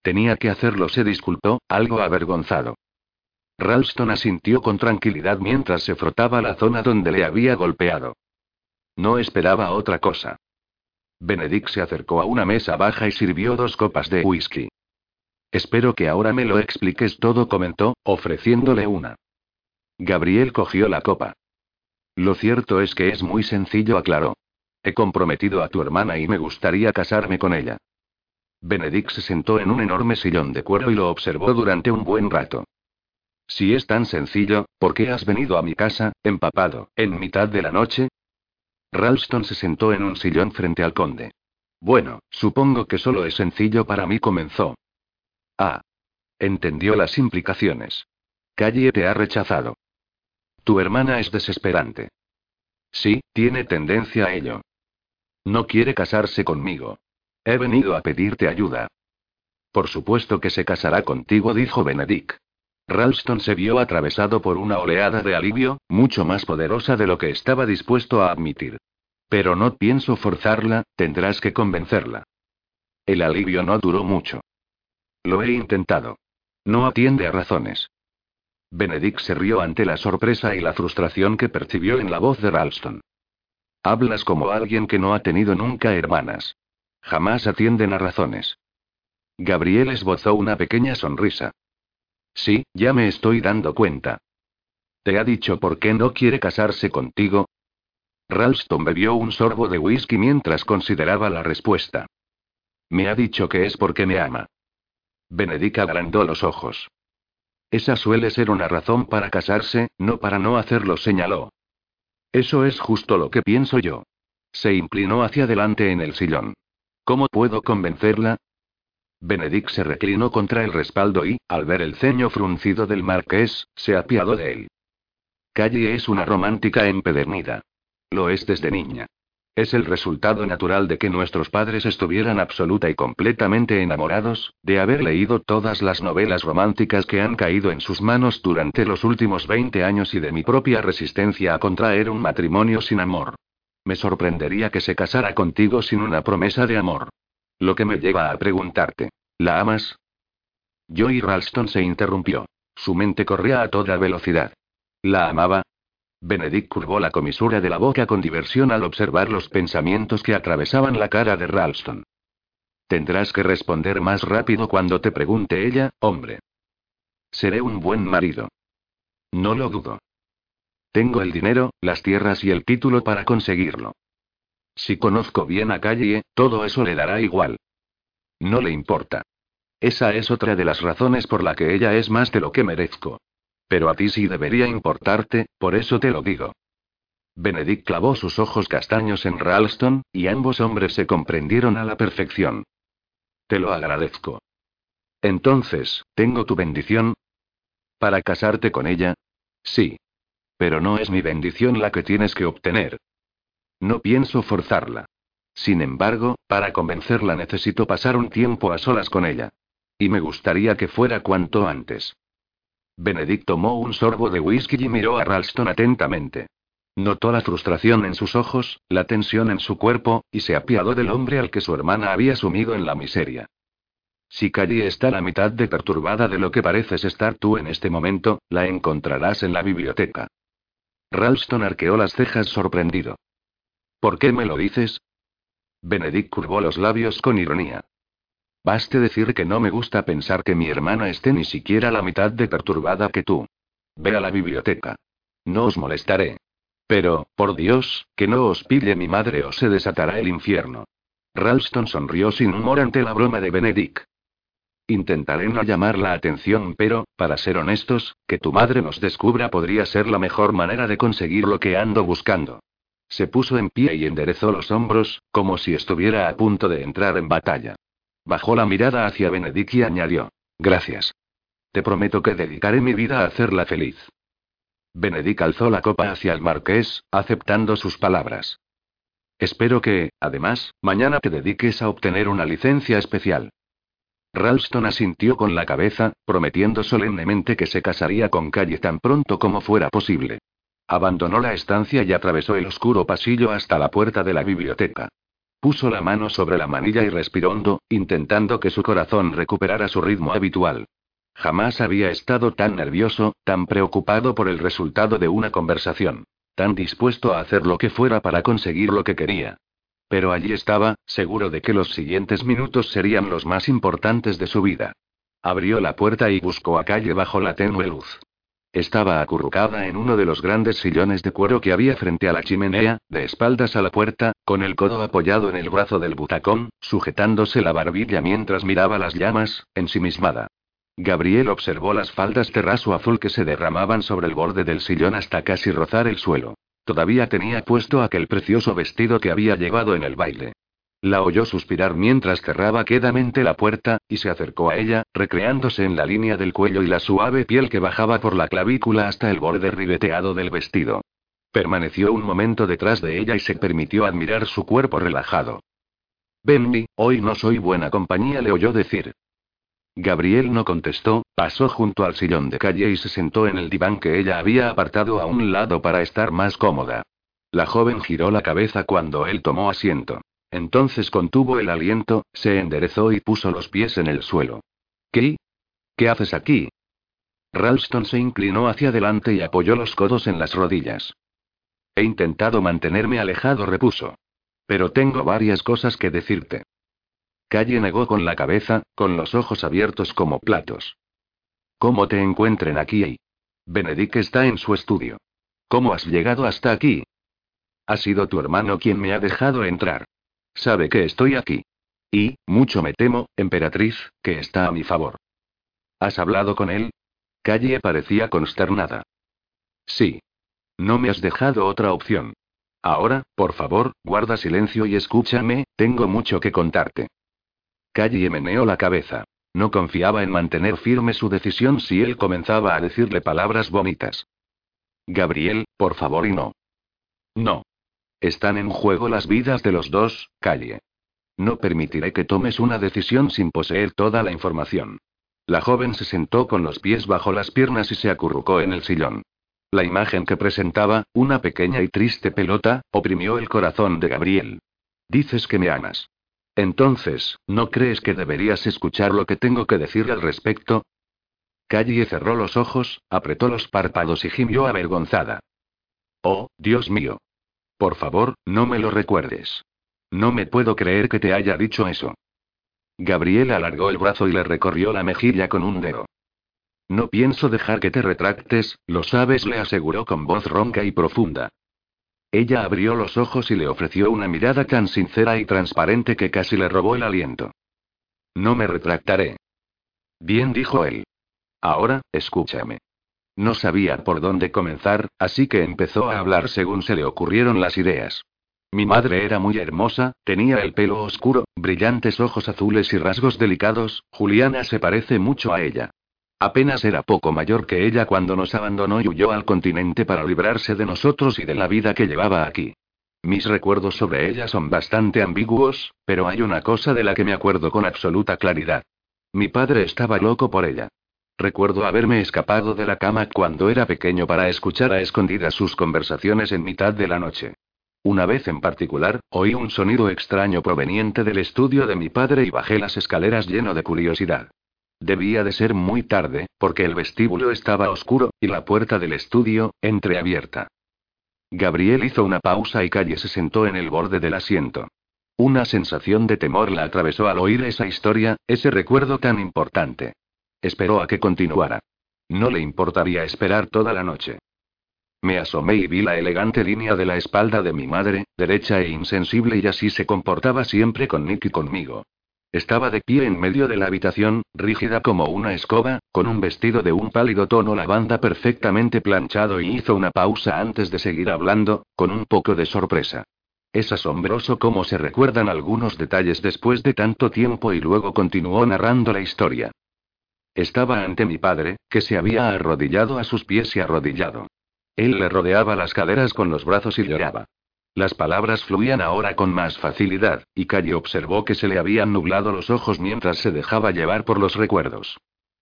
Tenía que hacerlo, se disculpó, algo avergonzado. Ralston asintió con tranquilidad mientras se frotaba la zona donde le había golpeado. No esperaba otra cosa. Benedict se acercó a una mesa baja y sirvió dos copas de whisky. Espero que ahora me lo expliques todo, comentó, ofreciéndole una. Gabriel cogió la copa. Lo cierto es que es muy sencillo, aclaró. He comprometido a tu hermana y me gustaría casarme con ella. Benedict se sentó en un enorme sillón de cuero y lo observó durante un buen rato. Si es tan sencillo, ¿por qué has venido a mi casa, empapado, en mitad de la noche? Ralston se sentó en un sillón frente al conde. Bueno, supongo que solo es sencillo para mí, comenzó. Ah. Entendió las implicaciones. Calle te ha rechazado. Tu hermana es desesperante. Sí, tiene tendencia a ello. No quiere casarse conmigo. He venido a pedirte ayuda. Por supuesto que se casará contigo, dijo Benedict. Ralston se vio atravesado por una oleada de alivio, mucho más poderosa de lo que estaba dispuesto a admitir. Pero no pienso forzarla, tendrás que convencerla. El alivio no duró mucho. Lo he intentado. No atiende a razones. Benedict se rió ante la sorpresa y la frustración que percibió en la voz de Ralston. Hablas como alguien que no ha tenido nunca hermanas. Jamás atienden a razones. Gabriel esbozó una pequeña sonrisa. Sí, ya me estoy dando cuenta. ¿Te ha dicho por qué no quiere casarse contigo? Ralston bebió un sorbo de whisky mientras consideraba la respuesta. Me ha dicho que es porque me ama. Benedict agrandó los ojos. Esa suele ser una razón para casarse, no para no hacerlo, señaló. Eso es justo lo que pienso yo. Se inclinó hacia adelante en el sillón. ¿Cómo puedo convencerla? Benedict se reclinó contra el respaldo y, al ver el ceño fruncido del marqués, se apiadó de él. Calle es una romántica empedernida. Lo es desde niña. Es el resultado natural de que nuestros padres estuvieran absoluta y completamente enamorados, de haber leído todas las novelas románticas que han caído en sus manos durante los últimos 20 años y de mi propia resistencia a contraer un matrimonio sin amor. Me sorprendería que se casara contigo sin una promesa de amor. Lo que me lleva a preguntarte, ¿la amas? Joey Ralston se interrumpió. Su mente corría a toda velocidad. ¿La amaba? Benedict curvó la comisura de la boca con diversión al observar los pensamientos que atravesaban la cara de Ralston. Tendrás que responder más rápido cuando te pregunte ella, hombre. Seré un buen marido. No lo dudo. Tengo el dinero, las tierras y el título para conseguirlo. Si conozco bien a Calle, todo eso le dará igual. No le importa. Esa es otra de las razones por la que ella es más de lo que merezco. Pero a ti sí debería importarte, por eso te lo digo. Benedict clavó sus ojos castaños en Ralston, y ambos hombres se comprendieron a la perfección. Te lo agradezco. Entonces, ¿tengo tu bendición? ¿Para casarte con ella? Sí. Pero no es mi bendición la que tienes que obtener. No pienso forzarla. Sin embargo, para convencerla necesito pasar un tiempo a solas con ella. Y me gustaría que fuera cuanto antes. Benedict tomó un sorbo de whisky y miró a Ralston atentamente. Notó la frustración en sus ojos, la tensión en su cuerpo, y se apiadó del hombre al que su hermana había sumido en la miseria. Si Callie está la mitad de perturbada de lo que pareces estar tú en este momento, la encontrarás en la biblioteca. Ralston arqueó las cejas sorprendido. ¿Por qué me lo dices? Benedict curvó los labios con ironía. Baste decir que no me gusta pensar que mi hermana esté ni siquiera la mitad de perturbada que tú. Ve a la biblioteca. No os molestaré. Pero, por Dios, que no os pille mi madre o se desatará el infierno. Ralston sonrió sin humor ante la broma de Benedict. Intentaré no llamar la atención, pero, para ser honestos, que tu madre nos descubra podría ser la mejor manera de conseguir lo que ando buscando. Se puso en pie y enderezó los hombros, como si estuviera a punto de entrar en batalla. Bajó la mirada hacia Benedict y añadió: Gracias. Te prometo que dedicaré mi vida a hacerla feliz. Benedict alzó la copa hacia el marqués, aceptando sus palabras. Espero que, además, mañana te dediques a obtener una licencia especial. Ralston asintió con la cabeza, prometiendo solemnemente que se casaría con Calle tan pronto como fuera posible. Abandonó la estancia y atravesó el oscuro pasillo hasta la puerta de la biblioteca. Puso la mano sobre la manilla y respiró hondo, intentando que su corazón recuperara su ritmo habitual. Jamás había estado tan nervioso, tan preocupado por el resultado de una conversación. Tan dispuesto a hacer lo que fuera para conseguir lo que quería. Pero allí estaba, seguro de que los siguientes minutos serían los más importantes de su vida. Abrió la puerta y buscó a calle bajo la tenue luz. Estaba acurrucada en uno de los grandes sillones de cuero que había frente a la chimenea, de espaldas a la puerta, con el codo apoyado en el brazo del butacón, sujetándose la barbilla mientras miraba las llamas, ensimismada. Gabriel observó las faldas de raso azul que se derramaban sobre el borde del sillón hasta casi rozar el suelo. Todavía tenía puesto aquel precioso vestido que había llevado en el baile. La oyó suspirar mientras cerraba quedamente la puerta, y se acercó a ella, recreándose en la línea del cuello y la suave piel que bajaba por la clavícula hasta el borde ribeteado del vestido. Permaneció un momento detrás de ella y se permitió admirar su cuerpo relajado. Benny, hoy no soy buena compañía, le oyó decir. Gabriel no contestó, pasó junto al sillón de calle y se sentó en el diván que ella había apartado a un lado para estar más cómoda. La joven giró la cabeza cuando él tomó asiento. Entonces contuvo el aliento, se enderezó y puso los pies en el suelo. ¿Qué? ¿Qué haces aquí? Ralston se inclinó hacia adelante y apoyó los codos en las rodillas. He intentado mantenerme alejado, repuso. Pero tengo varias cosas que decirte. Calle negó con la cabeza, con los ojos abiertos como platos. ¿Cómo te encuentren aquí? Benedict está en su estudio. ¿Cómo has llegado hasta aquí? Ha sido tu hermano quien me ha dejado entrar. Sabe que estoy aquí. Y, mucho me temo, emperatriz, que está a mi favor. ¿Has hablado con él? Calle parecía consternada. Sí. No me has dejado otra opción. Ahora, por favor, guarda silencio y escúchame, tengo mucho que contarte. Calle meneó la cabeza. No confiaba en mantener firme su decisión si él comenzaba a decirle palabras bonitas. Gabriel, por favor y no. No. Están en juego las vidas de los dos, Calle. No permitiré que tomes una decisión sin poseer toda la información. La joven se sentó con los pies bajo las piernas y se acurrucó en el sillón. La imagen que presentaba, una pequeña y triste pelota, oprimió el corazón de Gabriel. Dices que me amas. Entonces, ¿no crees que deberías escuchar lo que tengo que decir al respecto? Calle cerró los ojos, apretó los párpados y gimió avergonzada. Oh, Dios mío. Por favor, no me lo recuerdes. No me puedo creer que te haya dicho eso. Gabriel alargó el brazo y le recorrió la mejilla con un dedo. No pienso dejar que te retractes, lo sabes, le aseguró con voz ronca y profunda. Ella abrió los ojos y le ofreció una mirada tan sincera y transparente que casi le robó el aliento. No me retractaré. Bien, dijo él. Ahora, escúchame. No sabía por dónde comenzar, así que empezó a hablar según se le ocurrieron las ideas. Mi madre era muy hermosa, tenía el pelo oscuro, brillantes ojos azules y rasgos delicados, Juliana se parece mucho a ella. Apenas era poco mayor que ella cuando nos abandonó y huyó al continente para librarse de nosotros y de la vida que llevaba aquí. Mis recuerdos sobre ella son bastante ambiguos, pero hay una cosa de la que me acuerdo con absoluta claridad. Mi padre estaba loco por ella. Recuerdo haberme escapado de la cama cuando era pequeño para escuchar a escondidas sus conversaciones en mitad de la noche. Una vez en particular, oí un sonido extraño proveniente del estudio de mi padre y bajé las escaleras lleno de curiosidad. Debía de ser muy tarde, porque el vestíbulo estaba oscuro, y la puerta del estudio, entreabierta. Gabriel hizo una pausa y Calle se sentó en el borde del asiento. Una sensación de temor la atravesó al oír esa historia, ese recuerdo tan importante. Esperó a que continuara. No le importaría esperar toda la noche. Me asomé y vi la elegante línea de la espalda de mi madre, derecha e insensible y así se comportaba siempre con Nick y conmigo. Estaba de pie en medio de la habitación, rígida como una escoba, con un vestido de un pálido tono lavanda perfectamente planchado y hizo una pausa antes de seguir hablando, con un poco de sorpresa. Es asombroso cómo se recuerdan algunos detalles después de tanto tiempo y luego continuó narrando la historia. Estaba ante mi padre, que se había arrodillado a sus pies y arrodillado. Él le rodeaba las caderas con los brazos y lloraba. Las palabras fluían ahora con más facilidad, y Calle observó que se le habían nublado los ojos mientras se dejaba llevar por los recuerdos.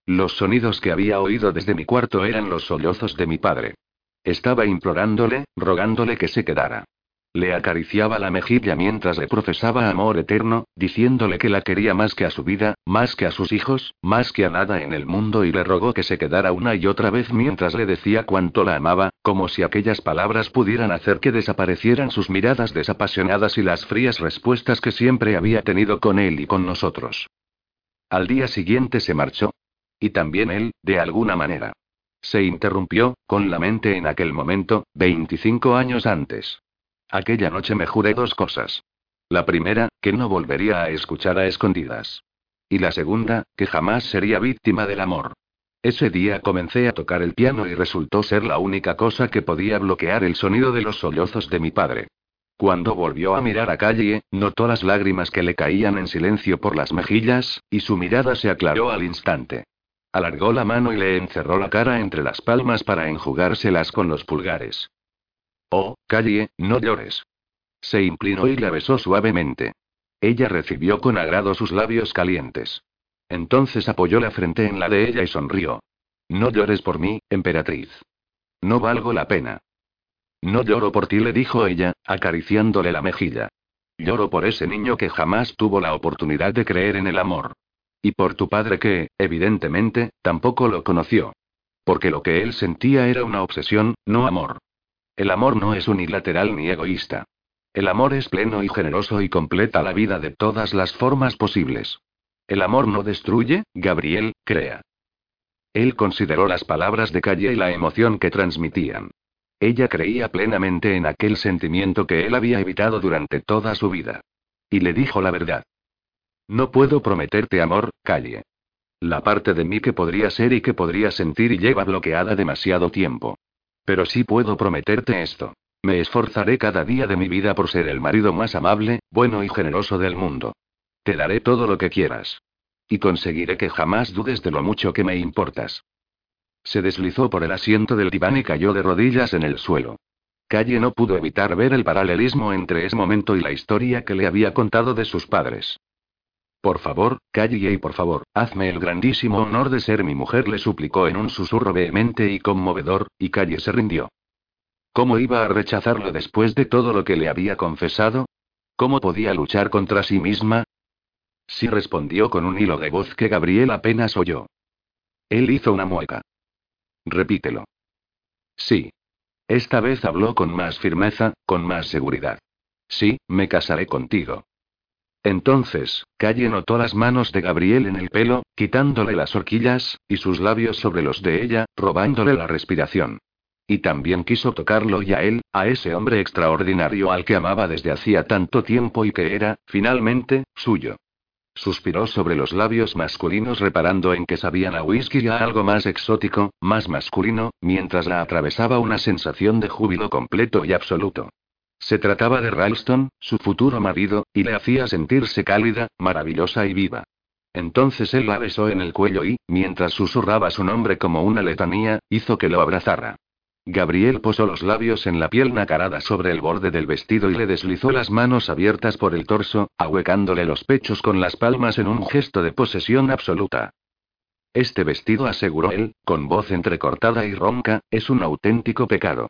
Los sonidos que había oído desde mi cuarto eran los sollozos de mi padre. Estaba implorándole, rogándole que se quedara. Le acariciaba la mejilla mientras le profesaba amor eterno, diciéndole que la quería más que a su vida, más que a sus hijos, más que a nada en el mundo y le rogó que se quedara una y otra vez mientras le decía cuánto la amaba, como si aquellas palabras pudieran hacer que desaparecieran sus miradas desapasionadas y las frías respuestas que siempre había tenido con él y con nosotros. Al día siguiente se marchó. Y también él, de alguna manera. Se interrumpió, con la mente en aquel momento, 25 años antes. Aquella noche me juré dos cosas. La primera, que no volvería a escuchar a escondidas. Y la segunda, que jamás sería víctima del amor. Ese día comencé a tocar el piano y resultó ser la única cosa que podía bloquear el sonido de los sollozos de mi padre. Cuando volvió a mirar a calle, notó las lágrimas que le caían en silencio por las mejillas, y su mirada se aclaró al instante. Alargó la mano y le encerró la cara entre las palmas para enjugárselas con los pulgares. Oh, Calle, no llores. Se inclinó y la besó suavemente. Ella recibió con agrado sus labios calientes. Entonces apoyó la frente en la de ella y sonrió. No llores por mí, emperatriz. No valgo la pena. No lloro por ti, le dijo ella, acariciándole la mejilla. Lloro por ese niño que jamás tuvo la oportunidad de creer en el amor. Y por tu padre que, evidentemente, tampoco lo conoció. Porque lo que él sentía era una obsesión, no amor. El amor no es unilateral ni egoísta. El amor es pleno y generoso y completa la vida de todas las formas posibles. El amor no destruye, Gabriel, crea. Él consideró las palabras de Calle y la emoción que transmitían. Ella creía plenamente en aquel sentimiento que él había evitado durante toda su vida. Y le dijo la verdad. No puedo prometerte amor, Calle. La parte de mí que podría ser y que podría sentir y lleva bloqueada demasiado tiempo. Pero sí puedo prometerte esto. Me esforzaré cada día de mi vida por ser el marido más amable, bueno y generoso del mundo. Te daré todo lo que quieras. Y conseguiré que jamás dudes de lo mucho que me importas. Se deslizó por el asiento del diván y cayó de rodillas en el suelo. Calle no pudo evitar ver el paralelismo entre ese momento y la historia que le había contado de sus padres. Por favor, Calle y por favor, hazme el grandísimo honor de ser mi mujer, le suplicó en un susurro vehemente y conmovedor, y Calle se rindió. ¿Cómo iba a rechazarlo después de todo lo que le había confesado? ¿Cómo podía luchar contra sí misma? Sí respondió con un hilo de voz que Gabriel apenas oyó. Él hizo una mueca. Repítelo. Sí. Esta vez habló con más firmeza, con más seguridad. Sí, me casaré contigo. Entonces, Calle notó las manos de Gabriel en el pelo, quitándole las horquillas, y sus labios sobre los de ella, robándole la respiración. Y también quiso tocarlo y a él, a ese hombre extraordinario al que amaba desde hacía tanto tiempo y que era, finalmente, suyo. Suspiró sobre los labios masculinos reparando en que sabían a whisky y a algo más exótico, más masculino, mientras la atravesaba una sensación de júbilo completo y absoluto. Se trataba de Ralston, su futuro marido, y le hacía sentirse cálida, maravillosa y viva. Entonces él la besó en el cuello y, mientras susurraba su nombre como una letanía, hizo que lo abrazara. Gabriel posó los labios en la piel nacarada sobre el borde del vestido y le deslizó las manos abiertas por el torso, ahuecándole los pechos con las palmas en un gesto de posesión absoluta. Este vestido, aseguró él, con voz entrecortada y ronca, es un auténtico pecado.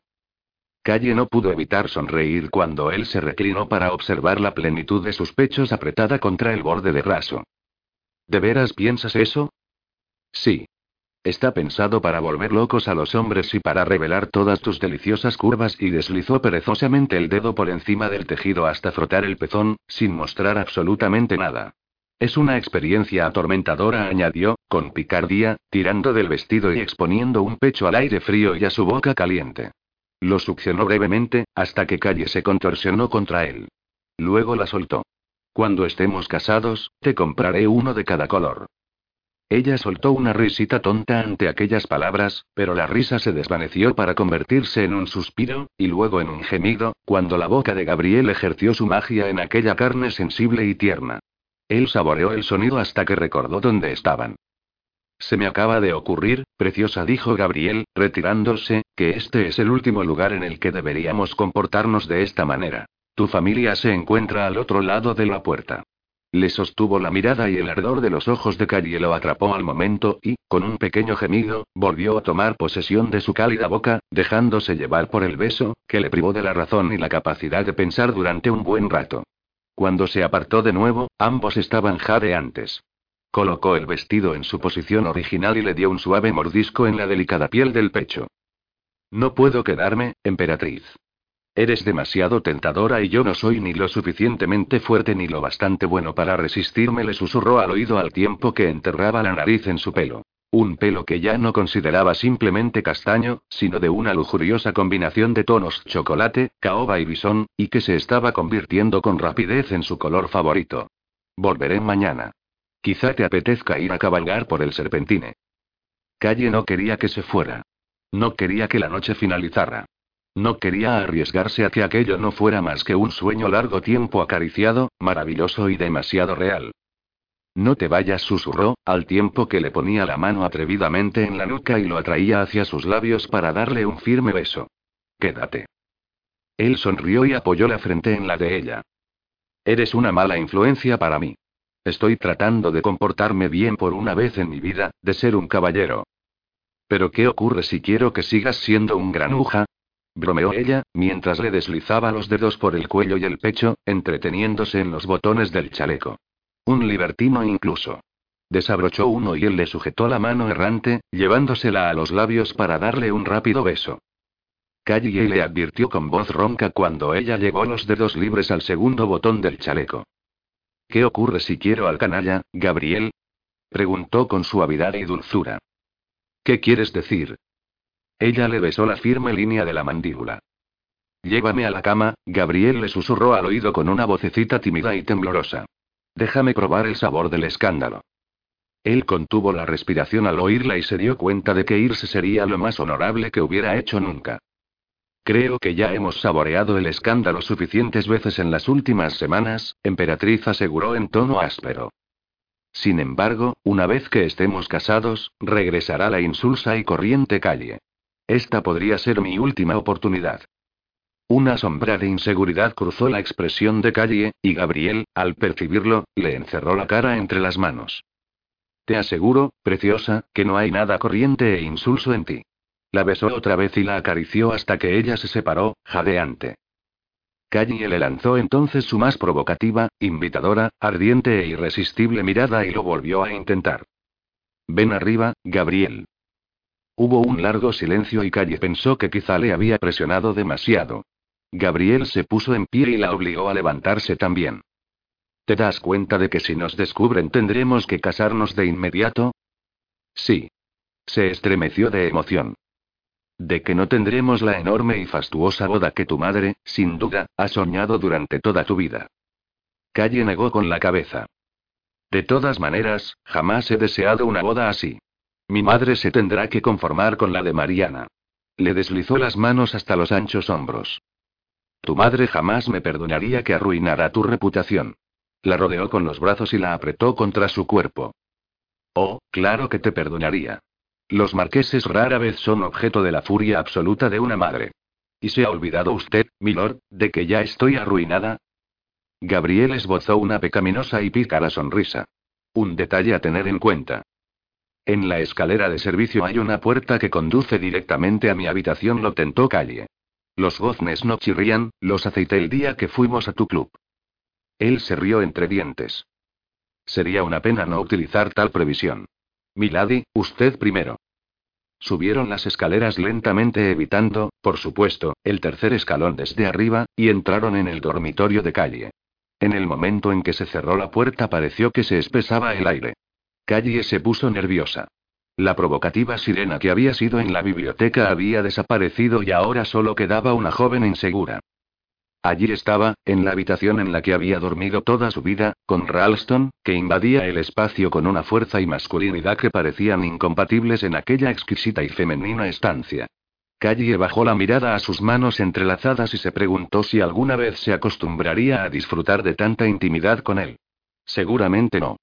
Calle no pudo evitar sonreír cuando él se reclinó para observar la plenitud de sus pechos apretada contra el borde de raso. ¿De veras piensas eso? Sí. Está pensado para volver locos a los hombres y para revelar todas tus deliciosas curvas y deslizó perezosamente el dedo por encima del tejido hasta frotar el pezón, sin mostrar absolutamente nada. Es una experiencia atormentadora, añadió, con picardía, tirando del vestido y exponiendo un pecho al aire frío y a su boca caliente. Lo succionó brevemente, hasta que Calle se contorsionó contra él. Luego la soltó. Cuando estemos casados, te compraré uno de cada color. Ella soltó una risita tonta ante aquellas palabras, pero la risa se desvaneció para convertirse en un suspiro, y luego en un gemido, cuando la boca de Gabriel ejerció su magia en aquella carne sensible y tierna. Él saboreó el sonido hasta que recordó dónde estaban. Se me acaba de ocurrir, preciosa, dijo Gabriel, retirándose, que este es el último lugar en el que deberíamos comportarnos de esta manera. Tu familia se encuentra al otro lado de la puerta. Le sostuvo la mirada y el ardor de los ojos de Calle lo atrapó al momento y, con un pequeño gemido, volvió a tomar posesión de su cálida boca, dejándose llevar por el beso, que le privó de la razón y la capacidad de pensar durante un buen rato. Cuando se apartó de nuevo, ambos estaban jadeantes. Colocó el vestido en su posición original y le dio un suave mordisco en la delicada piel del pecho. No puedo quedarme, emperatriz. Eres demasiado tentadora y yo no soy ni lo suficientemente fuerte ni lo bastante bueno para resistirme, le susurró al oído al tiempo que enterraba la nariz en su pelo. Un pelo que ya no consideraba simplemente castaño, sino de una lujuriosa combinación de tonos chocolate, caoba y bisón, y que se estaba convirtiendo con rapidez en su color favorito. Volveré mañana. Quizá te apetezca ir a cabalgar por el serpentine. Calle no quería que se fuera. No quería que la noche finalizara. No quería arriesgarse a que aquello no fuera más que un sueño largo tiempo acariciado, maravilloso y demasiado real. No te vayas, susurró, al tiempo que le ponía la mano atrevidamente en la nuca y lo atraía hacia sus labios para darle un firme beso. Quédate. Él sonrió y apoyó la frente en la de ella. Eres una mala influencia para mí. Estoy tratando de comportarme bien por una vez en mi vida, de ser un caballero. Pero ¿qué ocurre si quiero que sigas siendo un granuja? bromeó ella, mientras le deslizaba los dedos por el cuello y el pecho, entreteniéndose en los botones del chaleco. Un libertino incluso. Desabrochó uno y él le sujetó la mano errante, llevándosela a los labios para darle un rápido beso. Calle le advirtió con voz ronca cuando ella llevó los dedos libres al segundo botón del chaleco. ¿Qué ocurre si quiero al canalla, Gabriel? preguntó con suavidad y dulzura. ¿Qué quieres decir? Ella le besó la firme línea de la mandíbula. Llévame a la cama, Gabriel le susurró al oído con una vocecita tímida y temblorosa. Déjame probar el sabor del escándalo. Él contuvo la respiración al oírla y se dio cuenta de que irse sería lo más honorable que hubiera hecho nunca. Creo que ya hemos saboreado el escándalo suficientes veces en las últimas semanas, Emperatriz aseguró en tono áspero. Sin embargo, una vez que estemos casados, regresará la insulsa y corriente calle. Esta podría ser mi última oportunidad. Una sombra de inseguridad cruzó la expresión de Calle, y Gabriel, al percibirlo, le encerró la cara entre las manos. Te aseguro, preciosa, que no hay nada corriente e insulso en ti. La besó otra vez y la acarició hasta que ella se separó, jadeante. Calle le lanzó entonces su más provocativa, invitadora, ardiente e irresistible mirada y lo volvió a intentar. Ven arriba, Gabriel. Hubo un largo silencio y Calle pensó que quizá le había presionado demasiado. Gabriel se puso en pie y la obligó a levantarse también. ¿Te das cuenta de que si nos descubren tendremos que casarnos de inmediato? Sí. Se estremeció de emoción. De que no tendremos la enorme y fastuosa boda que tu madre, sin duda, ha soñado durante toda tu vida. Calle negó con la cabeza. De todas maneras, jamás he deseado una boda así. Mi madre se tendrá que conformar con la de Mariana. Le deslizó las manos hasta los anchos hombros. Tu madre jamás me perdonaría que arruinara tu reputación. La rodeó con los brazos y la apretó contra su cuerpo. Oh, claro que te perdonaría. Los marqueses rara vez son objeto de la furia absoluta de una madre. ¿Y se ha olvidado usted, milord, de que ya estoy arruinada? Gabriel esbozó una pecaminosa y pícara sonrisa. Un detalle a tener en cuenta. En la escalera de servicio hay una puerta que conduce directamente a mi habitación, lo tentó Calle. Los goznes no chirrían, los aceité el día que fuimos a tu club. Él se rió entre dientes. Sería una pena no utilizar tal previsión. Milady, usted primero. Subieron las escaleras lentamente evitando, por supuesto, el tercer escalón desde arriba, y entraron en el dormitorio de calle. En el momento en que se cerró la puerta pareció que se espesaba el aire. Calle se puso nerviosa. La provocativa sirena que había sido en la biblioteca había desaparecido y ahora solo quedaba una joven insegura. Allí estaba, en la habitación en la que había dormido toda su vida, con Ralston, que invadía el espacio con una fuerza y masculinidad que parecían incompatibles en aquella exquisita y femenina estancia. Callie bajó la mirada a sus manos entrelazadas y se preguntó si alguna vez se acostumbraría a disfrutar de tanta intimidad con él. Seguramente no.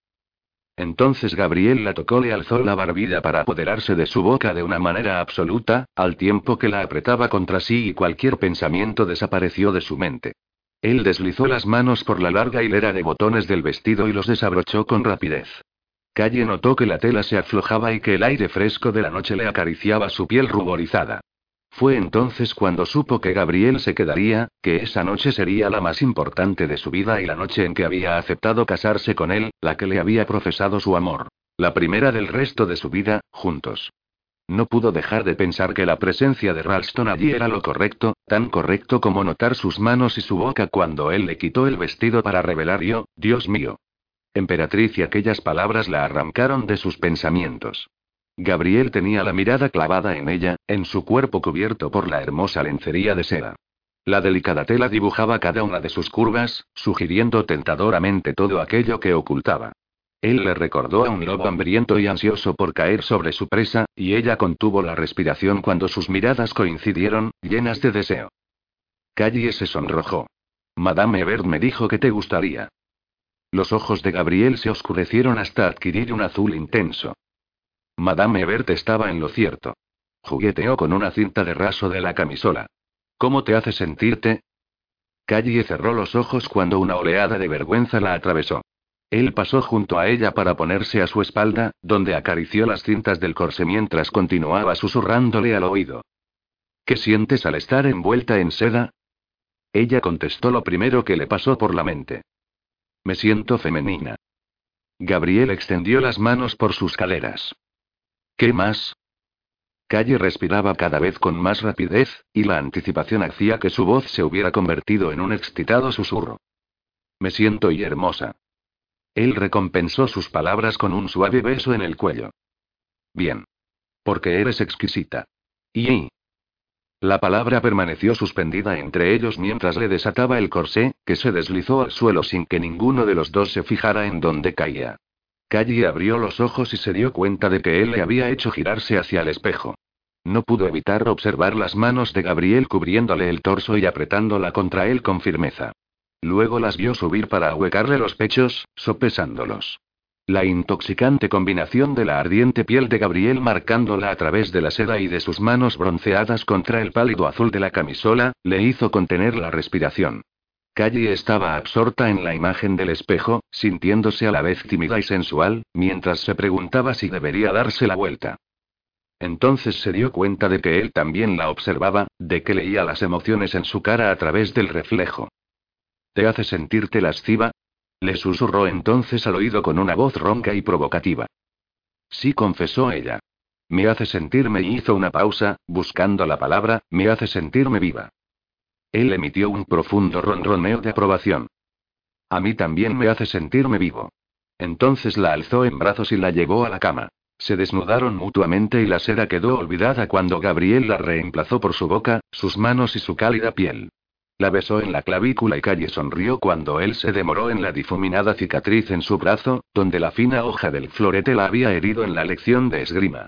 Entonces Gabriel la tocó, le alzó la barbilla para apoderarse de su boca de una manera absoluta, al tiempo que la apretaba contra sí y cualquier pensamiento desapareció de su mente. Él deslizó las manos por la larga hilera de botones del vestido y los desabrochó con rapidez. Calle notó que la tela se aflojaba y que el aire fresco de la noche le acariciaba su piel ruborizada. Fue entonces cuando supo que Gabriel se quedaría, que esa noche sería la más importante de su vida y la noche en que había aceptado casarse con él, la que le había profesado su amor. La primera del resto de su vida, juntos. No pudo dejar de pensar que la presencia de Ralston allí era lo correcto, tan correcto como notar sus manos y su boca cuando él le quitó el vestido para revelar yo, Dios mío. Emperatriz y aquellas palabras la arrancaron de sus pensamientos. Gabriel tenía la mirada clavada en ella, en su cuerpo cubierto por la hermosa lencería de seda. La delicada tela dibujaba cada una de sus curvas, sugiriendo tentadoramente todo aquello que ocultaba. Él le recordó a un lobo hambriento y ansioso por caer sobre su presa, y ella contuvo la respiración cuando sus miradas coincidieron, llenas de deseo. Callie se sonrojó. Madame Ebert me dijo que te gustaría. Los ojos de Gabriel se oscurecieron hasta adquirir un azul intenso. Madame Ebert estaba en lo cierto. Jugueteó con una cinta de raso de la camisola. ¿Cómo te hace sentirte? Callie cerró los ojos cuando una oleada de vergüenza la atravesó. Él pasó junto a ella para ponerse a su espalda, donde acarició las cintas del corsé mientras continuaba susurrándole al oído. ¿Qué sientes al estar envuelta en seda? Ella contestó lo primero que le pasó por la mente. Me siento femenina. Gabriel extendió las manos por sus caderas. ¿Qué más? Calle respiraba cada vez con más rapidez, y la anticipación hacía que su voz se hubiera convertido en un excitado susurro. Me siento y hermosa. Él recompensó sus palabras con un suave beso en el cuello. Bien. Porque eres exquisita. Y... La palabra permaneció suspendida entre ellos mientras le desataba el corsé, que se deslizó al suelo sin que ninguno de los dos se fijara en dónde caía. Callie abrió los ojos y se dio cuenta de que él le había hecho girarse hacia el espejo. No pudo evitar observar las manos de Gabriel cubriéndole el torso y apretándola contra él con firmeza. Luego las vio subir para ahuecarle los pechos, sopesándolos. La intoxicante combinación de la ardiente piel de Gabriel marcándola a través de la seda y de sus manos bronceadas contra el pálido azul de la camisola, le hizo contener la respiración. Callie estaba absorta en la imagen del espejo, sintiéndose a la vez tímida y sensual, mientras se preguntaba si debería darse la vuelta. Entonces se dio cuenta de que él también la observaba, de que leía las emociones en su cara a través del reflejo. ¿Te hace sentirte lasciva? Le susurró entonces al oído con una voz ronca y provocativa. Sí, confesó ella. Me hace sentirme y hizo una pausa, buscando la palabra, me hace sentirme viva. Él emitió un profundo ronroneo de aprobación. A mí también me hace sentirme vivo. Entonces la alzó en brazos y la llevó a la cama. Se desnudaron mutuamente y la seda quedó olvidada cuando Gabriel la reemplazó por su boca, sus manos y su cálida piel. La besó en la clavícula y Calle sonrió cuando él se demoró en la difuminada cicatriz en su brazo, donde la fina hoja del florete la había herido en la lección de esgrima.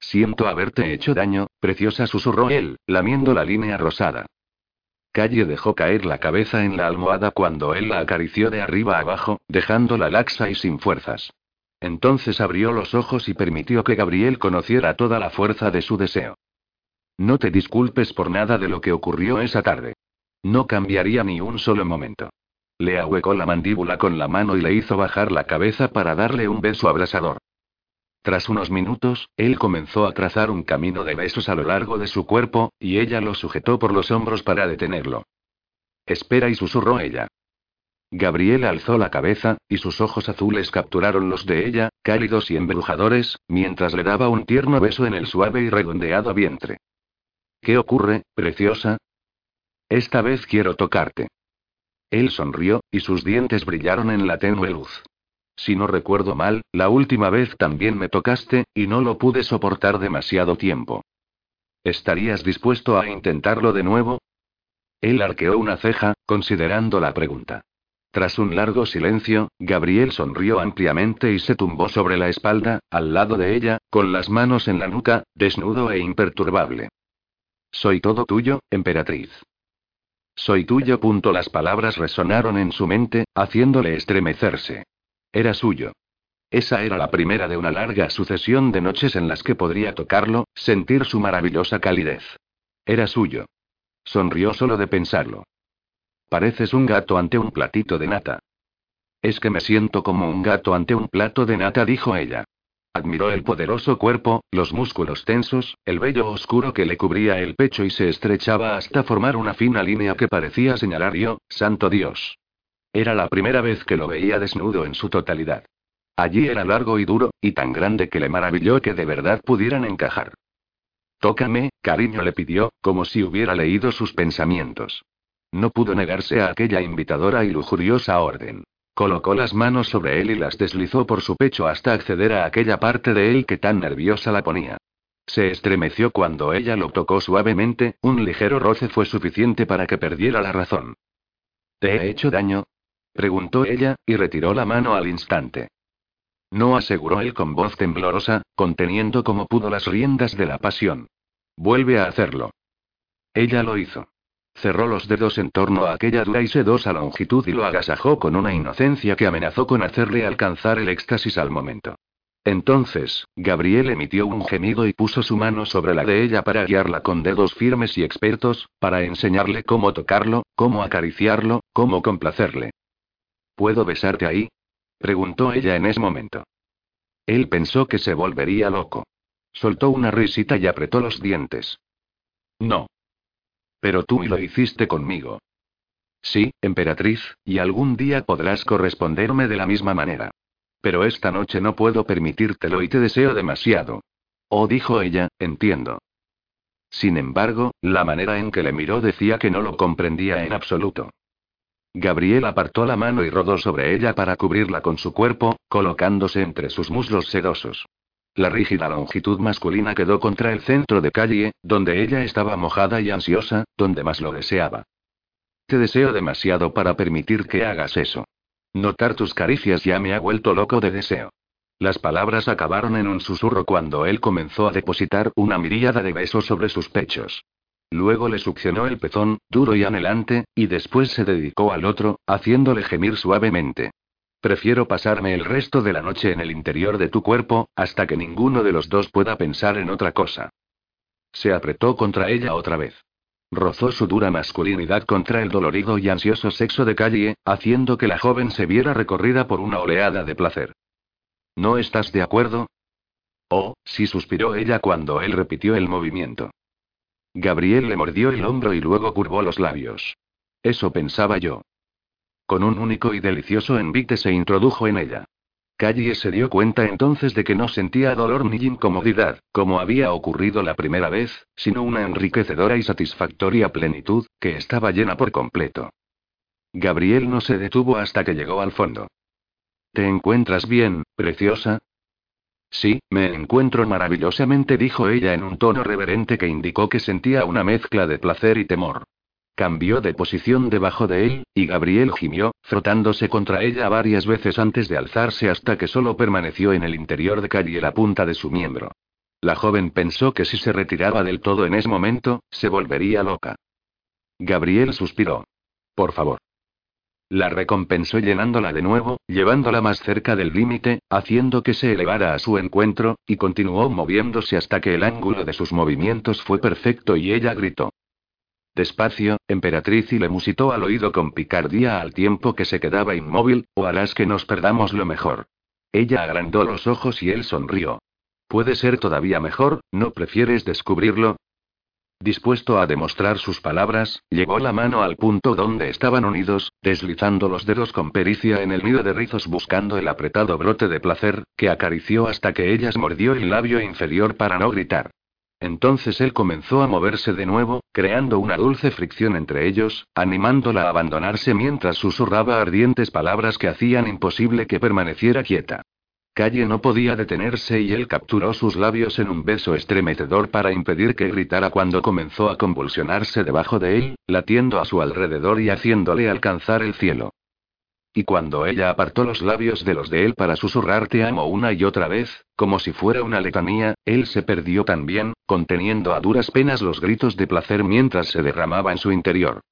Siento haberte hecho daño, preciosa, susurró él, lamiendo la línea rosada. Calle dejó caer la cabeza en la almohada cuando él la acarició de arriba abajo, dejándola laxa y sin fuerzas. Entonces abrió los ojos y permitió que Gabriel conociera toda la fuerza de su deseo. No te disculpes por nada de lo que ocurrió esa tarde. No cambiaría ni un solo momento. Le ahuecó la mandíbula con la mano y le hizo bajar la cabeza para darle un beso abrasador. Tras unos minutos, él comenzó a trazar un camino de besos a lo largo de su cuerpo, y ella lo sujetó por los hombros para detenerlo. Espera y susurró ella. Gabriel alzó la cabeza, y sus ojos azules capturaron los de ella, cálidos y embrujadores, mientras le daba un tierno beso en el suave y redondeado vientre. ¿Qué ocurre, preciosa? Esta vez quiero tocarte. Él sonrió, y sus dientes brillaron en la tenue luz. Si no recuerdo mal, la última vez también me tocaste, y no lo pude soportar demasiado tiempo. ¿Estarías dispuesto a intentarlo de nuevo? Él arqueó una ceja, considerando la pregunta. Tras un largo silencio, Gabriel sonrió ampliamente y se tumbó sobre la espalda, al lado de ella, con las manos en la nuca, desnudo e imperturbable. Soy todo tuyo, emperatriz. Soy tuyo. Punto. Las palabras resonaron en su mente, haciéndole estremecerse. Era suyo. Esa era la primera de una larga sucesión de noches en las que podría tocarlo, sentir su maravillosa calidez. Era suyo. Sonrió solo de pensarlo. Pareces un gato ante un platito de nata. Es que me siento como un gato ante un plato de nata, dijo ella. Admiró el poderoso cuerpo, los músculos tensos, el vello oscuro que le cubría el pecho y se estrechaba hasta formar una fina línea que parecía señalar yo, santo Dios. Era la primera vez que lo veía desnudo en su totalidad. Allí era largo y duro, y tan grande que le maravilló que de verdad pudieran encajar. Tócame, cariño le pidió, como si hubiera leído sus pensamientos. No pudo negarse a aquella invitadora y lujuriosa orden. Colocó las manos sobre él y las deslizó por su pecho hasta acceder a aquella parte de él que tan nerviosa la ponía. Se estremeció cuando ella lo tocó suavemente, un ligero roce fue suficiente para que perdiera la razón. ¿Te he hecho daño? Preguntó ella, y retiró la mano al instante. No aseguró él con voz temblorosa, conteniendo como pudo las riendas de la pasión. Vuelve a hacerlo. Ella lo hizo. Cerró los dedos en torno a aquella dura y sedosa longitud y lo agasajó con una inocencia que amenazó con hacerle alcanzar el éxtasis al momento. Entonces, Gabriel emitió un gemido y puso su mano sobre la de ella para guiarla con dedos firmes y expertos, para enseñarle cómo tocarlo, cómo acariciarlo, cómo complacerle. ¿Puedo besarte ahí? preguntó ella en ese momento. Él pensó que se volvería loco. Soltó una risita y apretó los dientes. No. Pero tú lo hiciste conmigo. Sí, emperatriz, y algún día podrás corresponderme de la misma manera. Pero esta noche no puedo permitírtelo y te deseo demasiado. Oh, dijo ella, entiendo. Sin embargo, la manera en que le miró decía que no lo comprendía en absoluto. Gabriel apartó la mano y rodó sobre ella para cubrirla con su cuerpo, colocándose entre sus muslos sedosos. La rígida longitud masculina quedó contra el centro de calle, donde ella estaba mojada y ansiosa, donde más lo deseaba. Te deseo demasiado para permitir que hagas eso. Notar tus caricias ya me ha vuelto loco de deseo. Las palabras acabaron en un susurro cuando él comenzó a depositar una miríada de besos sobre sus pechos. Luego le succionó el pezón, duro y anhelante, y después se dedicó al otro, haciéndole gemir suavemente. Prefiero pasarme el resto de la noche en el interior de tu cuerpo, hasta que ninguno de los dos pueda pensar en otra cosa. Se apretó contra ella otra vez. Rozó su dura masculinidad contra el dolorido y ansioso sexo de calle, haciendo que la joven se viera recorrida por una oleada de placer. ¿No estás de acuerdo? Oh, sí suspiró ella cuando él repitió el movimiento. Gabriel le mordió el hombro y luego curvó los labios. Eso pensaba yo. Con un único y delicioso envite se introdujo en ella. Callie se dio cuenta entonces de que no sentía dolor ni incomodidad, como había ocurrido la primera vez, sino una enriquecedora y satisfactoria plenitud, que estaba llena por completo. Gabriel no se detuvo hasta que llegó al fondo. ¿Te encuentras bien, preciosa? Sí, me encuentro maravillosamente, dijo ella en un tono reverente que indicó que sentía una mezcla de placer y temor. Cambió de posición debajo de él, y Gabriel gimió, frotándose contra ella varias veces antes de alzarse hasta que solo permaneció en el interior de calle la punta de su miembro. La joven pensó que si se retiraba del todo en ese momento, se volvería loca. Gabriel suspiró. Por favor. La recompensó llenándola de nuevo, llevándola más cerca del límite, haciendo que se elevara a su encuentro, y continuó moviéndose hasta que el ángulo de sus movimientos fue perfecto y ella gritó. Despacio, emperatriz y le musitó al oído con picardía al tiempo que se quedaba inmóvil, o harás que nos perdamos lo mejor. Ella agrandó los ojos y él sonrió. Puede ser todavía mejor, ¿no prefieres descubrirlo? Dispuesto a demostrar sus palabras, llevó la mano al punto donde estaban unidos, deslizando los dedos con pericia en el nido de rizos buscando el apretado brote de placer, que acarició hasta que ellas mordió el labio inferior para no gritar. Entonces él comenzó a moverse de nuevo, creando una dulce fricción entre ellos, animándola a abandonarse mientras susurraba ardientes palabras que hacían imposible que permaneciera quieta. Calle no podía detenerse y él capturó sus labios en un beso estremecedor para impedir que gritara cuando comenzó a convulsionarse debajo de él, latiendo a su alrededor y haciéndole alcanzar el cielo. Y cuando ella apartó los labios de los de él para susurrar te amo una y otra vez, como si fuera una letanía, él se perdió también, conteniendo a duras penas los gritos de placer mientras se derramaba en su interior.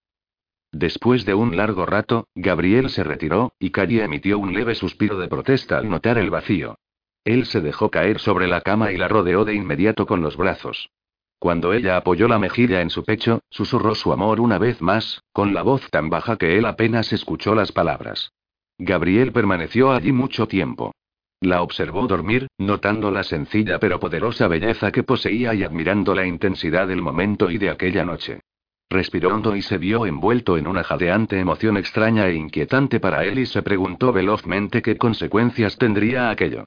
Después de un largo rato, Gabriel se retiró, y Calle emitió un leve suspiro de protesta al notar el vacío. Él se dejó caer sobre la cama y la rodeó de inmediato con los brazos. Cuando ella apoyó la mejilla en su pecho, susurró su amor una vez más, con la voz tan baja que él apenas escuchó las palabras. Gabriel permaneció allí mucho tiempo. La observó dormir, notando la sencilla pero poderosa belleza que poseía y admirando la intensidad del momento y de aquella noche. Respiró hondo y se vio envuelto en una jadeante emoción extraña e inquietante para él y se preguntó velozmente qué consecuencias tendría aquello.